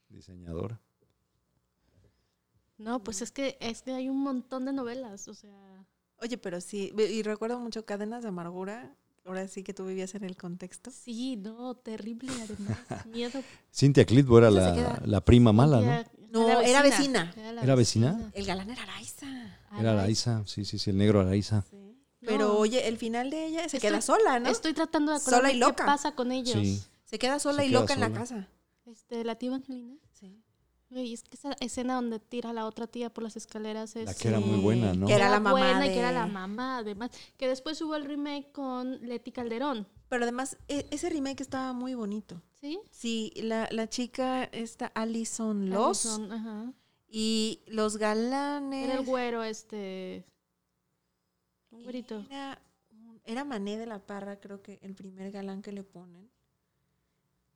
Diseñadora. No, pues es que, es que hay un montón de novelas, o sea... Oye, pero sí, y recuerdo mucho Cadenas de Amargura. Ahora sí que tú vivías en el contexto. Sí, no, terrible además. Miedo. Cintia Clitbo era la, la prima mala, ¿no? No, era vecina. ¿Era vecina? El galán era Araiza. Era Araiza, sí, sí, sí, el negro Araiza. Pero No. oye, el final de ella se Estoy- queda sola, ¿no? Estoy tratando de Sola acordarme y qué loca. pasa con ellos. Sí. Se queda sola Se y queda loca en la sola. casa. Este, la tía Evangelina. Sí. Güey, es que esa escena donde tira a la otra tía por las escaleras es... La que era muy buena, ¿no? Que era la mamá buena y de- que era la mamá, además. Que después hubo el remake con Leti Calderón, Pero además, e- ese remake estaba muy bonito. ¿sí? Sí, la, la chica, esta Alison Loss. Alison, ajá. Y los galanes. Era el güero, este... Un güerito. Era, era Mané de la Parra, creo que el primer galán que le ponen.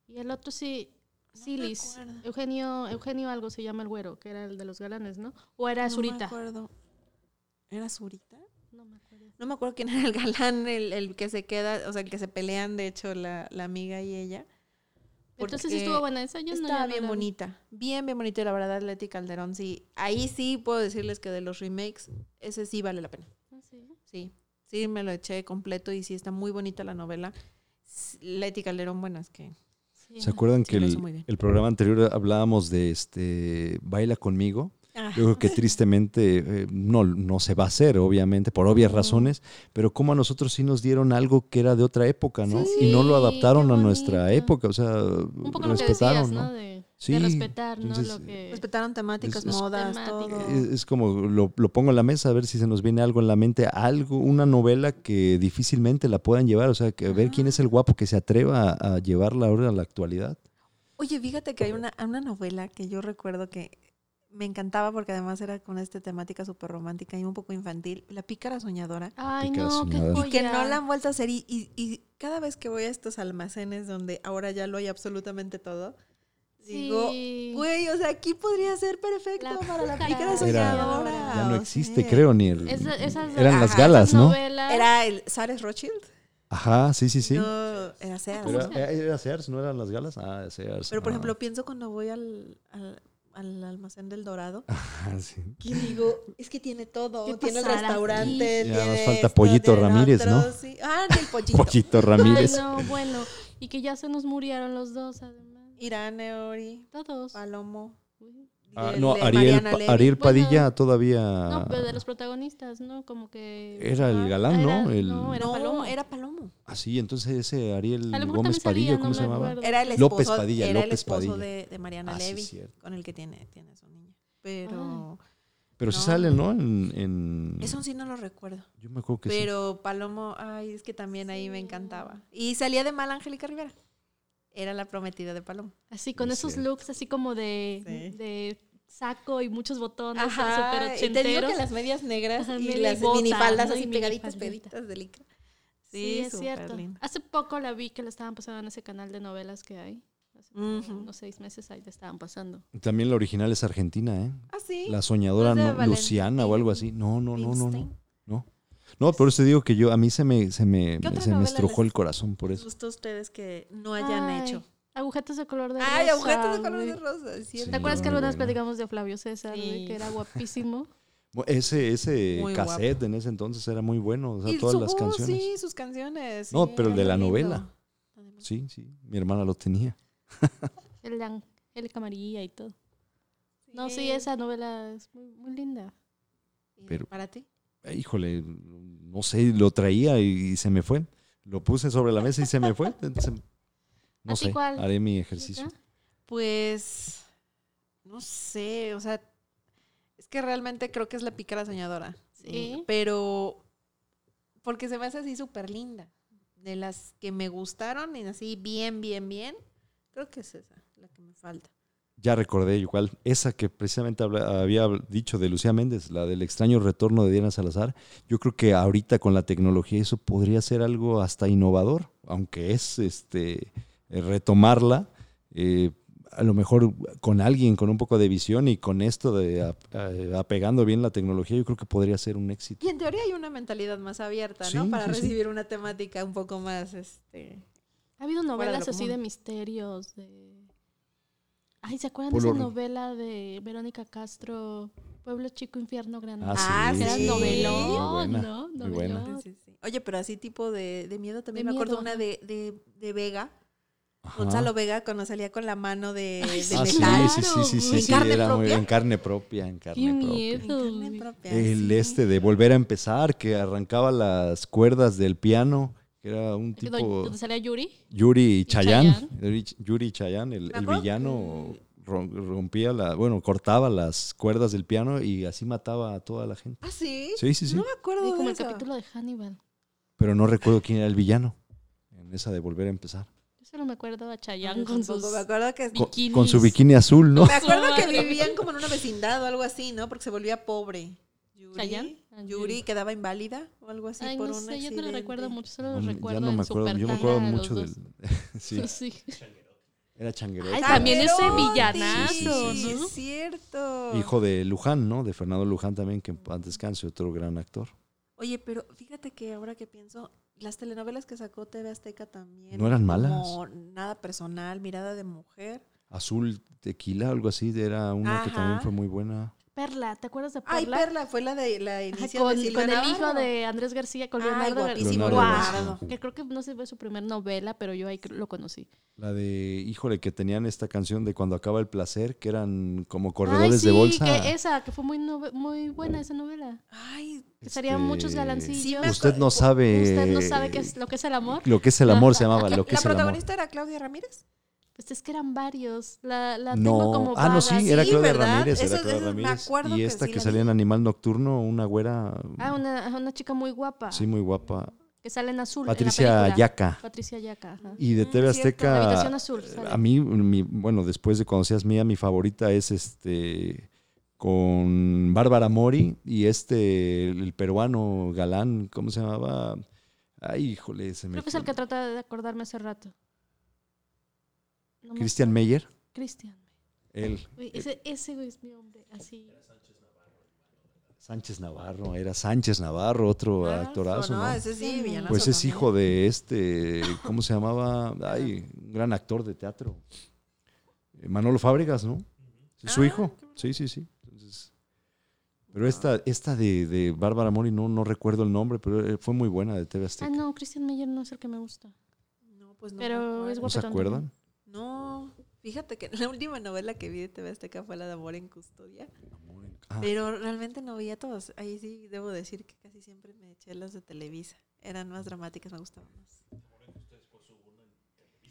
Y el otro sí... No Silis. Eugenio, Eugenio algo se llama el güero, que era el de los galanes, ¿no? O era No me Zurita. acuerdo. ¿Era Zurita? No me acuerdo. No me acuerdo quién era el galán, el, el que se queda, o sea, el que se pelean, de hecho, la, la amiga y ella. Entonces sí estuvo buena esa. Yo no, Estaba no bien la bonita. Bien, bien bonita. La verdad, Leti Calderón, sí. Ahí sí puedo decirles que de los remakes, ese sí vale la pena. Ah, sí. Sí. Sí, me lo eché completo y sí está muy bonita la novela. Leti Calderón, bueno, es que. ¿Se acuerdan Sí, que el, programa anterior hablábamos de este Baila conmigo? Ah, Yo creo que tristemente eh, no, no se va a hacer, obviamente, por obvias razones, pero como a nosotros sí nos dieron algo que era de otra época, ¿no? Sí, y no lo adaptaron a nuestra época, o sea, Un poco lo que respetaron, decías, ¿no? ¿no? De, Sí, de respetar, ¿no? entonces, Lo que... Respetaron temáticas, Es- es- modas, Temáticas. todo. Es, es como lo, lo pongo en la mesa a ver si se nos viene algo en la mente, algo, una novela que difícilmente la puedan llevar, o sea, que a ver quién es el guapo que se atreva a, a llevarla ahora a la actualidad. Oye, fíjate que hay una, una novela que yo recuerdo que me encantaba porque además era con esta temática súper romántica y un poco infantil, La pícara soñadora. Ay, Pícara no, qué soñadora. joya. Y que no la han vuelto a hacer. Y, y- y cada vez que voy a estos almacenes donde ahora ya lo hay absolutamente todo, digo, Sí. güey, o sea, aquí podría ser perfecto La para la pícara Era- soñadora. ya no existe, sea, creo, ni el... Esa- esas- eran las Ajá, galas, esas ¿no? novelas- Era el Sares Rothschild. Ajá, sí, sí, sí. No, era Sears. Pero ¿Cómo se era, era Sears, ¿no eran las galas? Ah, Sears. Pero por ah. ejemplo, pienso cuando voy al, al, al almacén del Dorado, Ah, sí. que digo, es que tiene todo. ¿Qué Tiene el restaurante? Ya nos falta esto, Pollito Ramírez, ¿no? otro, sí. Ah, el pollito. Pollito Ramírez. Ay, no, bueno. Y que ya se nos murieron los dos, además. Irán Eori, Todos. Palomo. Ah, de- no, de Ariel, Pa-. Ariel Bueno, Padilla todavía No, pero de los protagonistas, ¿no? Como que... era el Ajá. galán, ¿no? Era- El... no, era no, Palomo. era Palomo. Ah, sí, entonces ese Ariel A Gómez Padilla, no ¿cómo se me llamaba? Era el esposo, López Padilla, era el López esposo Padilla. de, de Mariana Ah, sí, Levy, cierto. con el que tiene, tiene su niña. Pero Pero sí No. salen, ¿no? En, en- eso sí no lo recuerdo. Yo me acuerdo que sí. Pero Palomo, ay, es que también ahí me encantaba. Y salía de mal Angélica Rivera. Era la prometida de Palomo. Así, con Es esos cierto. looks así como de, Sí. de saco y muchos botones, súper Ajá, y te digo que las medias negras Ajá, y las bota, minifaldas así pegaditas, peditas de licra. Sí, es cierto. lindo. Hace poco la vi que la estaban pasando en ese canal de novelas que hay. Hace unos seis meses ahí te estaban pasando. También la original es argentina, ¿eh? Ah, sí. La soñadora ¿No es de no, Valentín Luciana o algo así. No, no, no, no, no. No, por eso te digo que yo, a mí se me, se me, ¿Qué otra se me estrujó el corazón por ¿Les eso. gustó a ustedes que no hayan Ay, hecho? Agujetas de color de Ay, rosa. agujetas de color de rosa. Sí. ¿Te acuerdas que algunas platicamos de Flavio César, Sí. que era guapísimo? Ese, ese Muy cassette en ese entonces era muy bueno, o sea, y todas su las canciones. sí, sus canciones. No, sí, pero el de la lindo. novela. Sí, sí, mi hermana lo tenía. El de Angélica María y todo. No, sí, Sí. esa novela es muy, muy linda. ¿Y pero- ¿Para ti? Eh, Híjole, no sé, lo traía y, se me fue. Lo puse sobre la mesa y se me fue. Entonces, no ¿A ti sé, cuál? haré mi ejercicio. Pues, no sé, o sea, es que realmente creo que es la pícara soñadora. Sí. Pero, porque se me hace así súper linda. De las que me gustaron y así bien, bien, bien, creo que es esa, la que me falta. Ya recordé igual, esa que precisamente había dicho de Lucía Méndez, la del extraño retorno de Diana Salazar. Yo creo que ahorita con la tecnología eso podría ser algo hasta innovador, aunque es este eh, retomarla, eh, a lo mejor con alguien con un poco de visión y con esto de eh, apegando bien la tecnología, yo creo que podría ser un éxito. Y en teoría hay una mentalidad más abierta, ¿no? Para sí, sí. recibir una temática un poco más, este... Ha habido novelas así de misterios, de... Ay, ¿se acuerdan de esa novela de Verónica Castro, Pueblo Chico, Infierno Grande? Ah, Ah, sí, Era sí. novelón, Muy buena, ¿no? muy buena. Novelón. Sí, sí. Oye, pero así tipo de, de miedo también De me acuerdo miedo, una de, de, de Vega, Ajá. Gonzalo Vega cuando salía con la mano de, Ay, de Ah, sí, metal. sí, sí, sí, sí, ¿En sí, carne era muy- propia? en carne propia, en carne Qué propia. miedo. En carne propia, El sí. este de volver a empezar, que arrancaba las cuerdas del piano, que era un ¿Dónde- tipo ¿Dónde salía Yuri? Yuri Chayán, Chayanne. Yuri, Chayán, el, el villano rom- rompía la, bueno, cortaba las cuerdas del piano y así mataba a toda la gente. ¿Ah, sí? Sí, sí, sí. No me acuerdo de como el eso. capítulo de Hannibal. Pero no recuerdo quién era el villano en esa de volver a empezar. Yo solo me acuerdo a Chayanne con tampoco sus... me acuerdo que... Con, Bikinis. con su bikini azul, ¿no? Me acuerdo que vivían como en una vecindad o algo así, ¿no? Porque se volvía pobre. ¿Chayanne? Yuri quedaba inválida o algo así Ay, por no un sé, yo no accidente. lo recuerdo mucho, solo No, lo ya recuerdo no me acuerdo, yo me acuerdo mucho del... sí, Sí. era Changuerote. Ay, también ese villanazo, sí, ¿no? Es cierto. Hijo de Luján, ¿no? De Fernando Luján también, que en paz descanse, otro gran actor. Oye, pero fíjate que ahora que pienso, las telenovelas que sacó TV Azteca también. ¿No eran malas? Como nada personal, mirada de mujer. Azul Tequila, algo así, era una que también Ajá. fue muy buena. Perla, ¿te acuerdas de Ay, Perla? Perla, fue la de la Ajá, inicio con, de Silvia con el hijo de Andrés García, con Ay, Leonardo guapísimo García. Leonardo. García. Que creo que no sé, fue su primer novela, pero yo ahí lo conocí. La de, híjole, que tenían esta canción de Cuando acaba el placer, que eran como Ay, corredores sí, de bolsa. que esa, que fue muy, nove- muy buena esa novela. Ay, Que salían muchos Sí, galancillos. me Usted no sabe. Usted no sabe qué es lo que es el amor. Lo que es el amor se llamaba, lo que ¿La es el amor. protagonista era Claudia Ramírez? Pues es que eran varios. La, la tengo No, como ah, no, sí, era Claudia ¿verdad? Ramírez, Eso- era Claudia eso me Ramírez. acuerdo Y que esta sí que salía en. Animal Nocturno, una güera, Ah, una, una chica muy guapa. sí, muy guapa. Que sale en azul. en la Patricia película. Yaca. Patricia Yaca. ajá. Y de Mm, TV cierto, Azteca, La habitación azul. sale. a mí, mi- bueno, después de cuando seas mía, mi favorita es este con Bárbara Mori y este, el peruano galán, ¿cómo se llamaba? Ay, híjole, se me Creo que es el que trata de acordarme hace rato. No Christian. Meyer, Cristian. él. Güey, ese, ese güey es mi hombre. Así. Sánchez Navarro, era Sánchez Navarro, otro Ah, actorazo, no, ¿no? ese sí, Pues es también. hijo de este, ¿cómo se llamaba? Ay, un gran actor de teatro. Eh, Manolo Fábregas, ¿no? Es su Ah, hijo. Sí, sí, sí. Entonces, pero esta, esta de, de Bárbara Mori, no, no recuerdo el nombre, pero eh, fue muy buena de TV Ah, Azteca. no, Christian Meyer no es el que me gusta. No, pues no. Pero es ¿No se acuerdan? No, fíjate que la última novela que vi de TV Azteca fue la de Amor en Custodia. Ah, Pero realmente no veía todos. Ahí sí debo decir que casi siempre me eché las de Televisa. Eran más dramáticas, me gustaban más.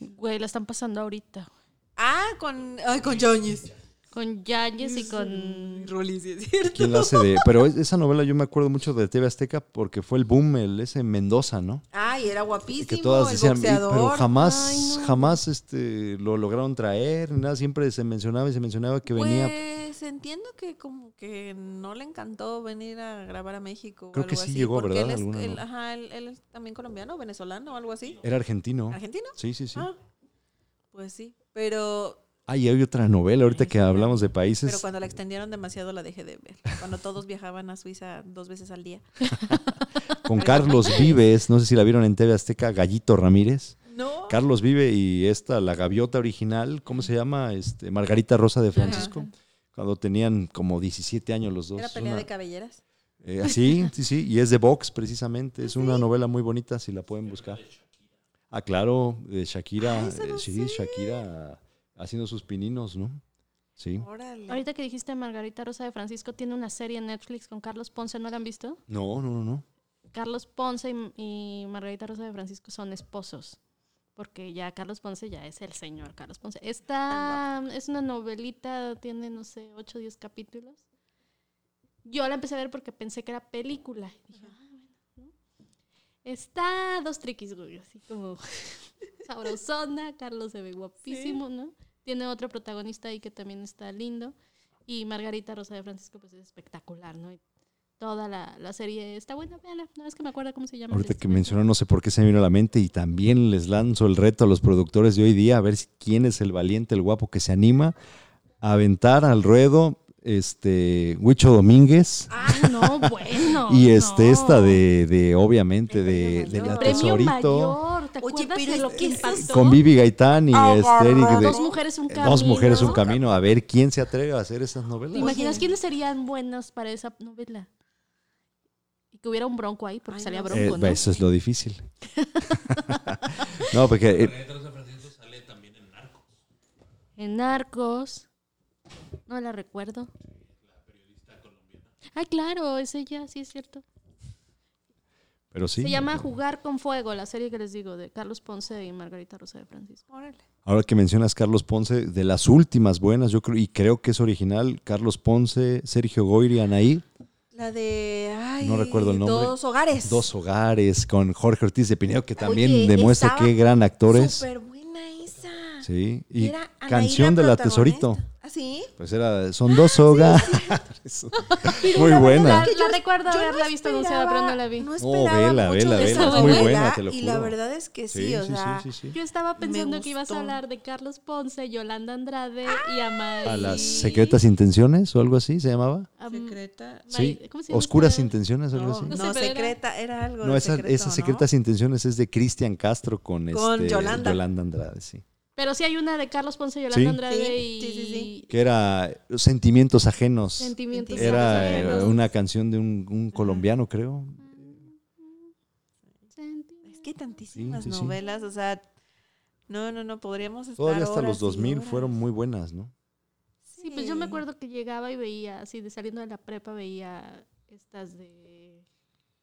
Güey, la están pasando ahorita. Ah, con, ay, con Joñes. Con Yayes y con. Rolis, sí, es cierto. ¿Quién la hace de...? Pero es- esa novela yo me acuerdo mucho de TV Azteca porque fue el boom, el ese Mendoza, ¿no? Ay, era Y guapísimo. que todas el decían, "Y- boxeador. pero jamás, Ay, no. jamás este, lo lograron traer, nada, siempre se mencionaba y se mencionaba que venía Pues entiendo que como que no le encantó venir a grabar a México. o Creo que sí así, llegó, ¿verdad? Él es, Alguna, él- ¿no? ajá, él, él es también colombiano, venezolano o algo así. Era argentino. ¿Argentino? Sí, sí, sí. Ah, pues sí. Pero, Ah, y hay otra novela, ahorita que hablamos de pero países, cuando la extendieron demasiado la dejé de ver. Cuando todos viajaban a Suiza dos veces al día. con Carlos Vives, no sé si la vieron en TV Azteca, Gallito Ramírez. No. Carlos Vive y esta, la gaviota original, ¿cómo se llama? Este, Margarita Rosa de Francisco. Cuando tenían como 17 años los dos. Era pelea Una- de cabelleras. eh, sí, sí, sí, y es de box precisamente. Es una novela muy bonita, si la pueden buscar. Ah, claro, de Shakira. Ah, no eh, sí, sé. Shakira haciendo sus pininos, ¿no? Sí. Órale. Ahorita que dijiste Margarita Rosa de Francisco, tiene una serie en Netflix con Carlos Ponce, ¿no la han visto? No, no, no, no. Carlos Ponce y, y Margarita Rosa de Francisco son esposos. Porque ya Carlos Ponce ya es el señor Carlos Ponce. Esta es una novelita, tiene, no sé, 8 o 10 capítulos. Yo la empecé a ver porque pensé que era película. Y dije, ah, bueno, ¿no? Está dos triquis, güey, así como sabrosona. Carlos se ve guapísimo, ¿no? Tiene otro protagonista ahí que también está lindo. Y Margarita Rosa de Francisco, pues es espectacular, ¿no? Y toda la, la serie está buena, véanla. No es que me acuerdo cómo se llama. Ahorita que mencionó, no sé por qué se me vino a la mente y también les lanzo el reto a los productores de hoy día a ver si- quién es el valiente, el guapo que se anima a aventar al ruedo este Huicho Domínguez Ay, no, bueno. y este no. esta de, de obviamente de, El de la tesorito mayor. ¿Te Oye, acuerdas pero de lo que impactó? con Vivi Gaitán y este Eric de- Dos mujeres, un camino. Dos mujeres un camino, a ver quién se atreve a hacer esas novelas. ¿Te imaginas Oye. quiénes serían buenos para esa novela? Y que hubiera un bronco ahí, porque Ay, salía no bronco, Eh, ¿no? Eso es lo difícil. no, porque eh, sale también en Narcos. No la recuerdo. Ay, claro, es ella, sí es cierto. Pero sí. Se llama Jugar con Fuego, la serie que les digo, de Carlos Ponce y Margarita Rosa de Francisco. Órale. Ahora que mencionas Carlos Ponce, de las últimas buenas, yo creo, y creo que es original, Carlos Ponce, Sergio Goyri, Anaí, La de. Ay, No recuerdo el nombre. Dos hogares. Dos Hogares, con Jorge Ortiz de Pinedo, que también Oye, demuestra qué gran actor es. Súper. Sí, y Era canción de la Tesorito. ¿Ah, sí? Pues era, son dos hogares. Muy La, buena. la recuerdo Yo haberla no visto anunciada, pero no la vi. No No, esperaba vela, mucho vela, de vela, es muy buena, te lo Y la juro. verdad es que sí, Sí, o sí, sea. sí, sí, sí. Yo estaba pensando que ibas a hablar de Carlos Ponce, Yolanda Andrade y Amay. ¿A las secretas intenciones o algo así se llamaba? Am- Secreta. Sí, ¿cómo se llama oscuras intenciones o algo No, así. No no, era- secreta, era algo No, esas secretas intenciones es de Cristian Castro con, Con este, Yolanda. Andrade, sí. Pero sí hay una de Carlos Ponce, Yolanda Sí. Andrade Sí, y sí, sí, sí. Que era Sentimientos Ajenos. Sentimientos Era eh, Ajenos. una canción de un, un colombiano, creo. Es que hay tantísimas Sí, sí, sí. novelas, o sea. No, no, no, podríamos estar. Todavía hasta horas los y 2000 horas. fueron muy buenas, ¿no? Sí, pues yo me acuerdo que llegaba y veía, así de saliendo de la prepa, veía estas de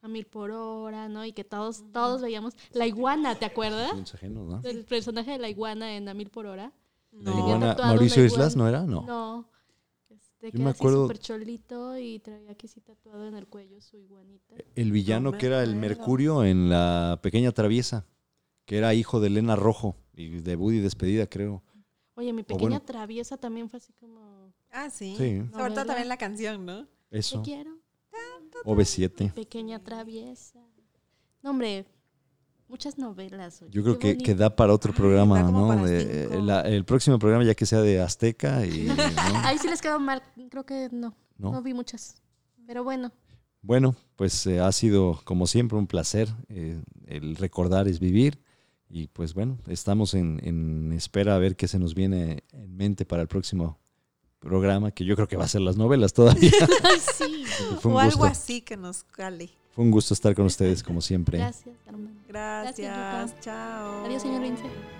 a mil por hora, ¿no? Y que todos, todos veíamos. La iguana, ¿te acuerdas? ¿no? Del personaje de la iguana en a mil por hora. La No. iguana- tatuado Mauricio Islas, iguana. ¿no era? No. No. Este, Yo que me acuerdo- súper cholito y traía aquí sí tatuado en el cuello su iguanita. El villano No que era el. Mercurio en La Pequeña Traviesa, que era hijo de Elena Rojo y de Buddy Despedida, creo. Oye, mi pequeña bueno. traviesa también fue así como... Ah, sí. Sí. Sobre todo también la canción, ¿no? Te Eso. quiero, OV7. pequeña traviesa. No, hombre, muchas novelas. oye, Yo creo que, que da para otro programa, ¿no? De- cinco. la- el próximo programa ya que sea de Azteca y... ¿no? Ahí sí les quedó mal, creo que no, ¿No? no vi muchas. Pero bueno, Bueno, pues eh, ha sido como siempre un placer. eh, el recordar es vivir. Y pues bueno, estamos en, en espera a ver qué se nos viene en mente para el próximo programa, que yo creo que va a ser las novelas todavía. Sí. fue, o un algo gusto, así que nos cale. fue un gusto estar con ustedes como siempre. Gracias, hermano. Gracias. Gracias. Chao. Adiós, señor Lince.